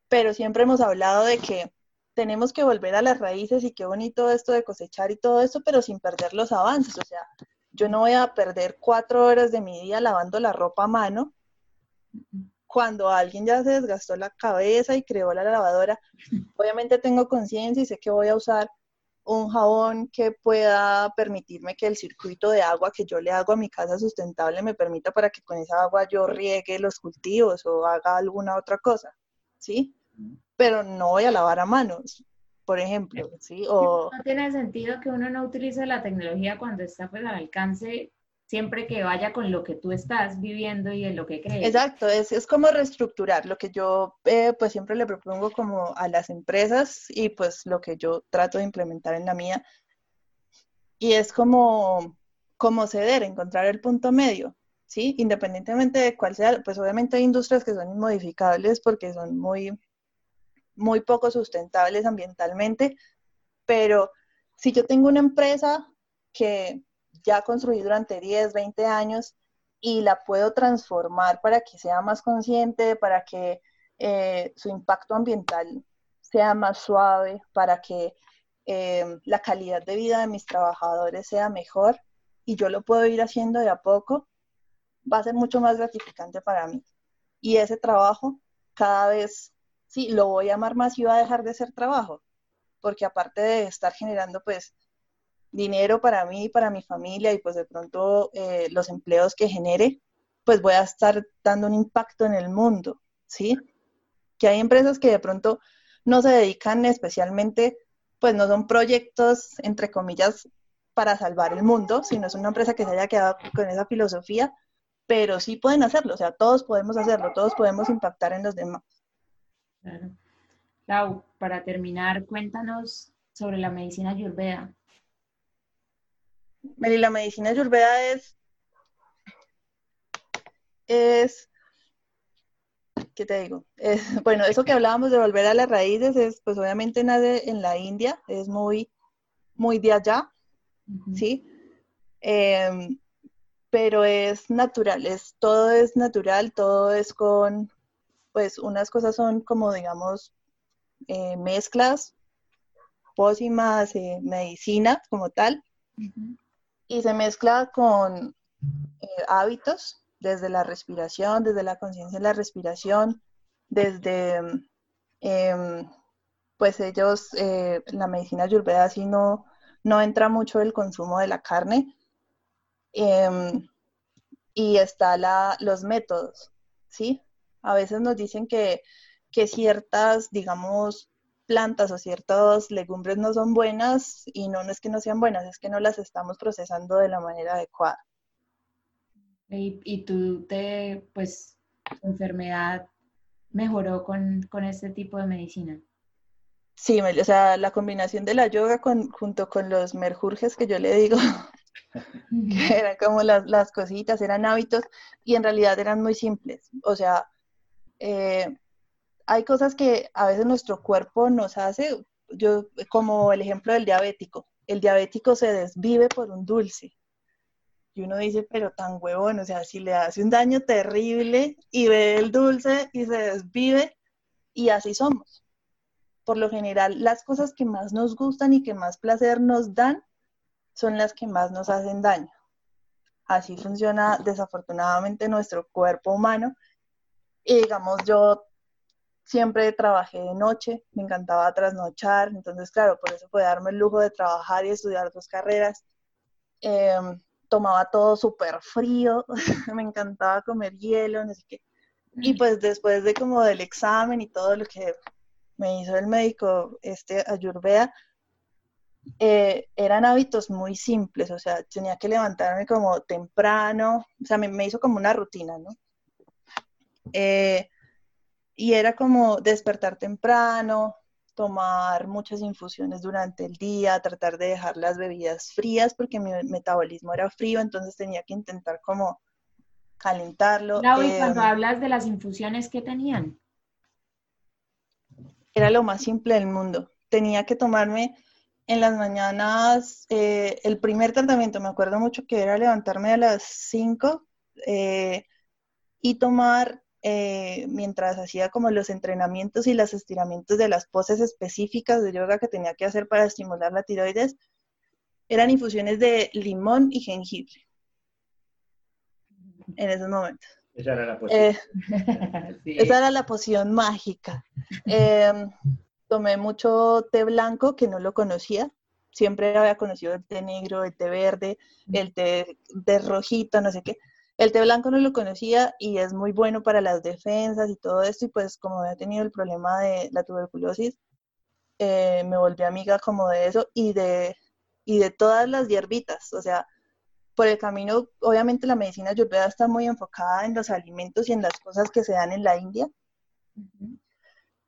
Pero siempre hemos hablado de que tenemos que volver a las raíces y qué bonito esto de cosechar y todo esto, pero sin perder los avances. O sea, yo no voy a perder cuatro horas de mi día lavando la ropa a mano cuando alguien ya se desgastó la cabeza y creó la lavadora. Obviamente tengo conciencia y sé que voy a usar un jabón que pueda permitirme que el circuito de agua que yo le hago a mi casa sustentable me permita para que con esa agua yo riegue los cultivos o haga alguna otra cosa, ¿sí? Pero no voy a lavar a manos, por ejemplo, ¿sí? O No tiene sentido que uno no utilice la tecnología cuando está pues al alcance, siempre que vaya con lo que tú estás viviendo y en lo que crees. Exacto, es, es como reestructurar lo que yo eh, pues siempre le propongo como a las empresas y pues lo que yo trato de implementar en la mía. Y es como, como ceder, encontrar el punto medio, ¿sí? Independientemente de cuál sea, pues obviamente hay industrias que son inmodificables porque son muy, muy poco sustentables ambientalmente, pero si yo tengo una empresa que ya construí durante 10, 20 años y la puedo transformar para que sea más consciente, para que eh, su impacto ambiental sea más suave, para que eh, la calidad de vida de mis trabajadores sea mejor y yo lo puedo ir haciendo de a poco, va a ser mucho más gratificante para mí. Y ese trabajo cada vez, sí, lo voy a amar más y va a dejar de ser trabajo, porque aparte de estar generando pues dinero para mí y para mi familia y pues de pronto eh, los empleos que genere, pues voy a estar dando un impacto en el mundo, ¿sí? Que hay empresas que de pronto no se dedican especialmente, pues no son proyectos, entre comillas, para salvar el mundo, sino es una empresa que se haya quedado con esa filosofía, pero sí pueden hacerlo, o sea, todos podemos hacerlo, todos podemos impactar en los demás. Claro. Lau, para terminar, cuéntanos sobre la medicina ayurveda. Meli, la medicina ayurveda es, es, ¿qué te digo? Es, bueno, eso que hablábamos de volver a las raíces es, pues obviamente nace en la India, es muy, muy de allá. ¿sí? Em, pero es natural, es, todo es natural, todo es con, pues unas cosas son como, digamos, eh, mezclas, pócimas, eh, medicina como tal, Ujú. Y se mezcla con eh, hábitos, desde la respiración, desde la conciencia de la respiración, desde, em, pues ellos, eh, la medicina ayurveda así no, no entra mucho el consumo de la carne, em, y está la, los métodos, ¿sí? A veces nos dicen que, que ciertas, digamos, plantas o ciertas legumbres no son buenas y no, no es que no sean buenas, es que no las estamos procesando de la manera adecuada. Y, y tú te, pues, tu enfermedad mejoró con, con este tipo de medicina. Sí, o sea, la combinación de la yoga con, junto con los merjurjes que yo le digo, que eran como las, las cositas, eran hábitos y en realidad eran muy simples. O sea, eh, hay cosas que a veces nuestro cuerpo nos hace, yo como el ejemplo del diabético, el diabético se desvive por un dulce. Y uno dice, pero tan huevón, o sea, si le hace un daño terrible y ve el dulce y se desvive, y así somos. Por lo general, las cosas que más nos gustan y que más placer nos dan son las que más nos hacen daño. Así funciona desafortunadamente nuestro cuerpo humano. Y digamos, yo siempre trabajé de noche, me encantaba trasnochar, entonces claro, por eso podía darme el lujo de trabajar y estudiar dos carreras. Em, tomaba todo súper frío, me encantaba comer hielo, no sé qué. Y mm. pues después de como del examen y todo lo que me hizo el médico, este Ayurveda, eh, eran hábitos muy simples, o sea, tenía que levantarme como temprano, o sea, me, me hizo como una rutina, ¿no? Eh, y era como despertar temprano, tomar muchas infusiones durante el día, tratar de dejar las bebidas frías porque mi metabolismo era frío, entonces tenía que intentar como calentarlo. y cuando hablas de las infusiones, ¿qué tenían? Era lo más simple del mundo. Tenía que tomarme en las mañanas eh, el primer tratamiento, me acuerdo mucho que era levantarme a las 5 eh, y tomar eh, mientras hacía como los entrenamientos y los estiramientos de las poses específicas de yoga que tenía que hacer para estimular la tiroides, eran infusiones de limón y jengibre en esos momentos. Esa era la poción. Eh, esa era la poción mágica. Em, tomé mucho té blanco que no lo conocía. Siempre había conocido el té negro, el té verde, el té de rojito, no sé qué. El té blanco no lo conocía y es muy bueno para las defensas y todo esto. Y pues como había tenido el problema de la tuberculosis, eh, me volví amiga como de eso y de, y de todas las hierbitas. O sea, por el camino, obviamente la medicina ayurveda está muy enfocada en los alimentos y en las cosas que se dan en la India.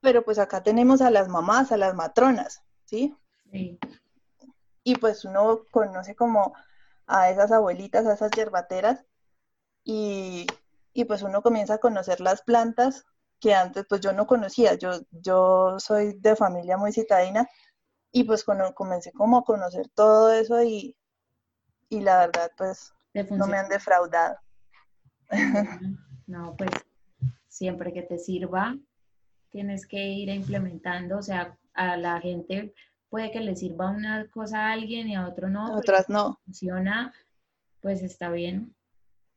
Pero pues acá tenemos a las mamás, a las matronas, ¿sí? Sí. Y pues uno conoce como a esas abuelitas, a esas yerbateras, y, pues uno comienza a conocer las plantas que antes pues yo no conocía, yo, yo soy de familia muy citadina y pues comencé como a conocer todo eso y, la verdad pues no me han defraudado. No, pues siempre que te sirva tienes que ir implementando, o sea, a la gente puede que le sirva una cosa a alguien y a otro no. Otras no. Funciona, pues está bien.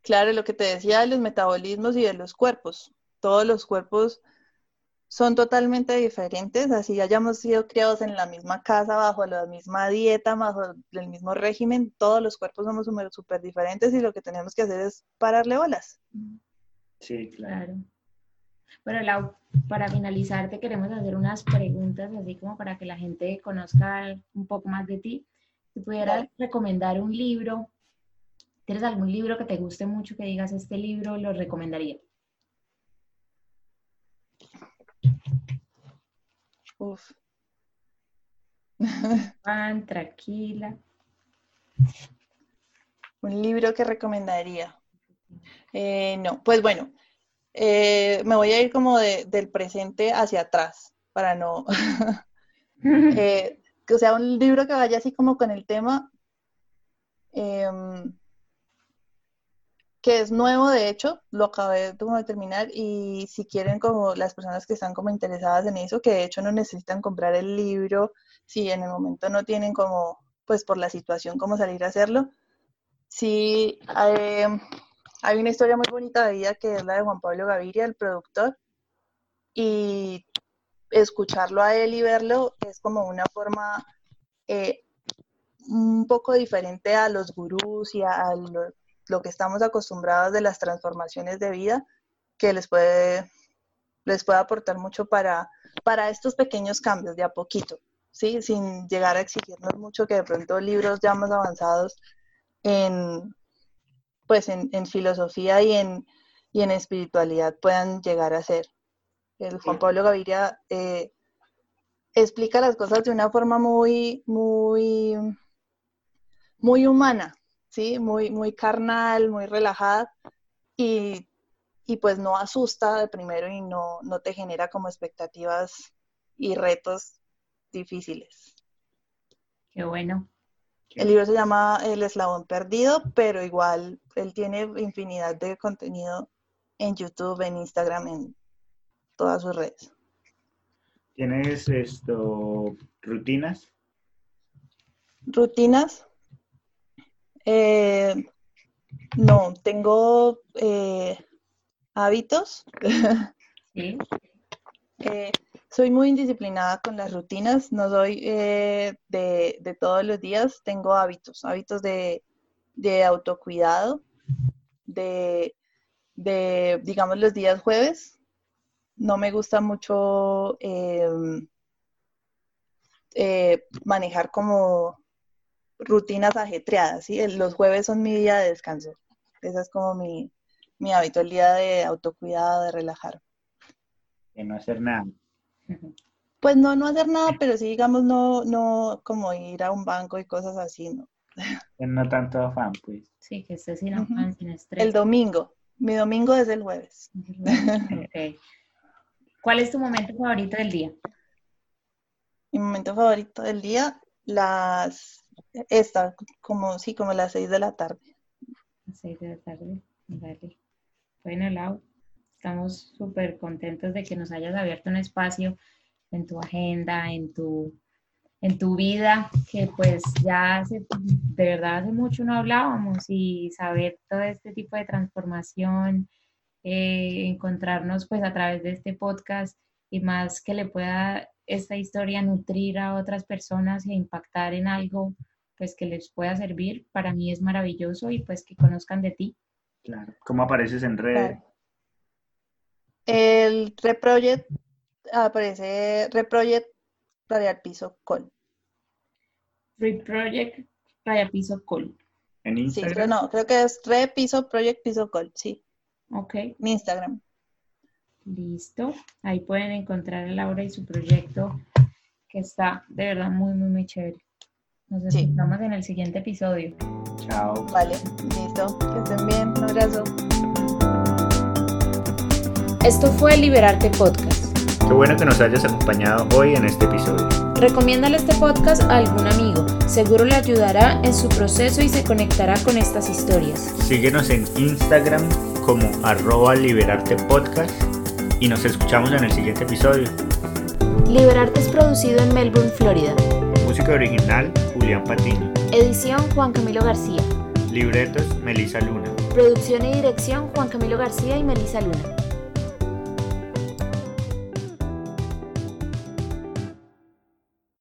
Claro, lo que te decía de los metabolismos y de los cuerpos. Todos los cuerpos son totalmente diferentes, así hayamos sido criados en la misma casa, bajo la misma dieta, bajo el mismo régimen, todos los cuerpos somos súper diferentes y lo que tenemos que hacer es pararle bolas. Sí, claro. Bueno, Lau, para finalizar te queremos hacer unas preguntas, así como para que la gente conozca un poco más de ti. Si pudieras recomendar un libro ¿Tienes algún libro que te guste mucho que digas este libro lo recomendaría? Uf. Van, tranquila. Un libro que recomendaría. Eh, no, pues bueno, eh, me voy a ir como del presente hacia atrás para no. Eh, que sea un libro que vaya así como con el tema. Em, que es nuevo, de hecho, lo acabé de terminar y si quieren como las personas que están como interesadas en eso, que de hecho no necesitan comprar el libro, si en el momento no tienen como, pues por la situación, cómo salir a hacerlo, sí hay, hay una historia muy bonita de vida que es la de Juan Pablo Gaviria, el productor, y escucharlo a él y verlo es como una forma eh, un poco diferente a los gurús y a, los lo que estamos acostumbrados de las transformaciones de vida que les puede, les puede aportar mucho para, para estos pequeños cambios de a poquito, ¿sí? sin llegar a exigirnos mucho que de pronto libros ya más avanzados en, pues en, filosofía y en, y en espiritualidad puedan llegar a ser. El Juan Pablo Gaviria eh, explica las cosas de una forma muy, muy, muy humana, ¿sí? Muy, muy carnal, muy relajada. Y y pues no asusta de primero y no, no te genera como expectativas y retos difíciles. Qué bueno. El libro se llama El eslabón perdido, pero igual él tiene infinidad de contenido en YouTube, en Instagram, en todas sus redes. ¿Tienes esto rutinas? Rutinas. Eh, no, tengo eh, hábitos. Sí. Eh, soy muy indisciplinada con las rutinas, no soy de, de, todos los días, tengo hábitos, hábitos de, de autocuidado, de, de, digamos, los días jueves. No me gusta mucho em, manejar como rutinas ajetreadas, ¿sí? Los jueves son mi día de descanso. Ese es como mi, mi hábito, el día de autocuidado, de relajar. De no hacer nada. Pues no, no hacer nada, pero sí, digamos, no, no como ir a un banco y cosas así, ¿no? No tanto afán, pues. Sí, que esté sin afán, sin estrés. El domingo. Mi domingo es el jueves. Okay. ¿Cuál es tu momento favorito del día? Mi momento favorito del día, las esta, como sí, como las seis de la tarde. Las seis de la tarde, vale. Bueno, Lau, estamos súper contentos de que nos hayas abierto un espacio en tu agenda, en tu, en tu vida, que pues ya hace, de verdad hace mucho no hablábamos y saber todo este tipo de transformación, eh, encontrarnos pues a través de este podcast y más que le pueda esta historia nutrir a otras personas e impactar en algo pues que les pueda servir, para mí es maravilloso y pues que conozcan de ti. Claro. ¿Cómo apareces en redes? El Reproject aparece Reproject Radial Piso Col. Reproject Radial Piso Col. En Instagram. Sí, pero no, creo que es Repiso Project Piso Col, sí. Ok. En Instagram. Listo. Ahí pueden encontrar a Laura y su proyecto que está de verdad muy, muy, muy chévere. Nos vemos en el siguiente episodio. Chao. Vale, listo. Que estén bien. Un abrazo. Esto fue Liberarte Podcast. Qué bueno que nos hayas acompañado hoy en este episodio. Recomiéndale este podcast a algún amigo. Seguro le ayudará en su proceso y se conectará con estas historias. Síguenos en Instagram como arroba liberarte podcast y nos escuchamos en el siguiente episodio. Liberarte es producido en Melbourne, Florida. Música original, Julián Patiño. Edición, Juan Camilo García. Libretos, Melisa Luna. Producción y dirección, Juan Camilo García y Melisa Luna.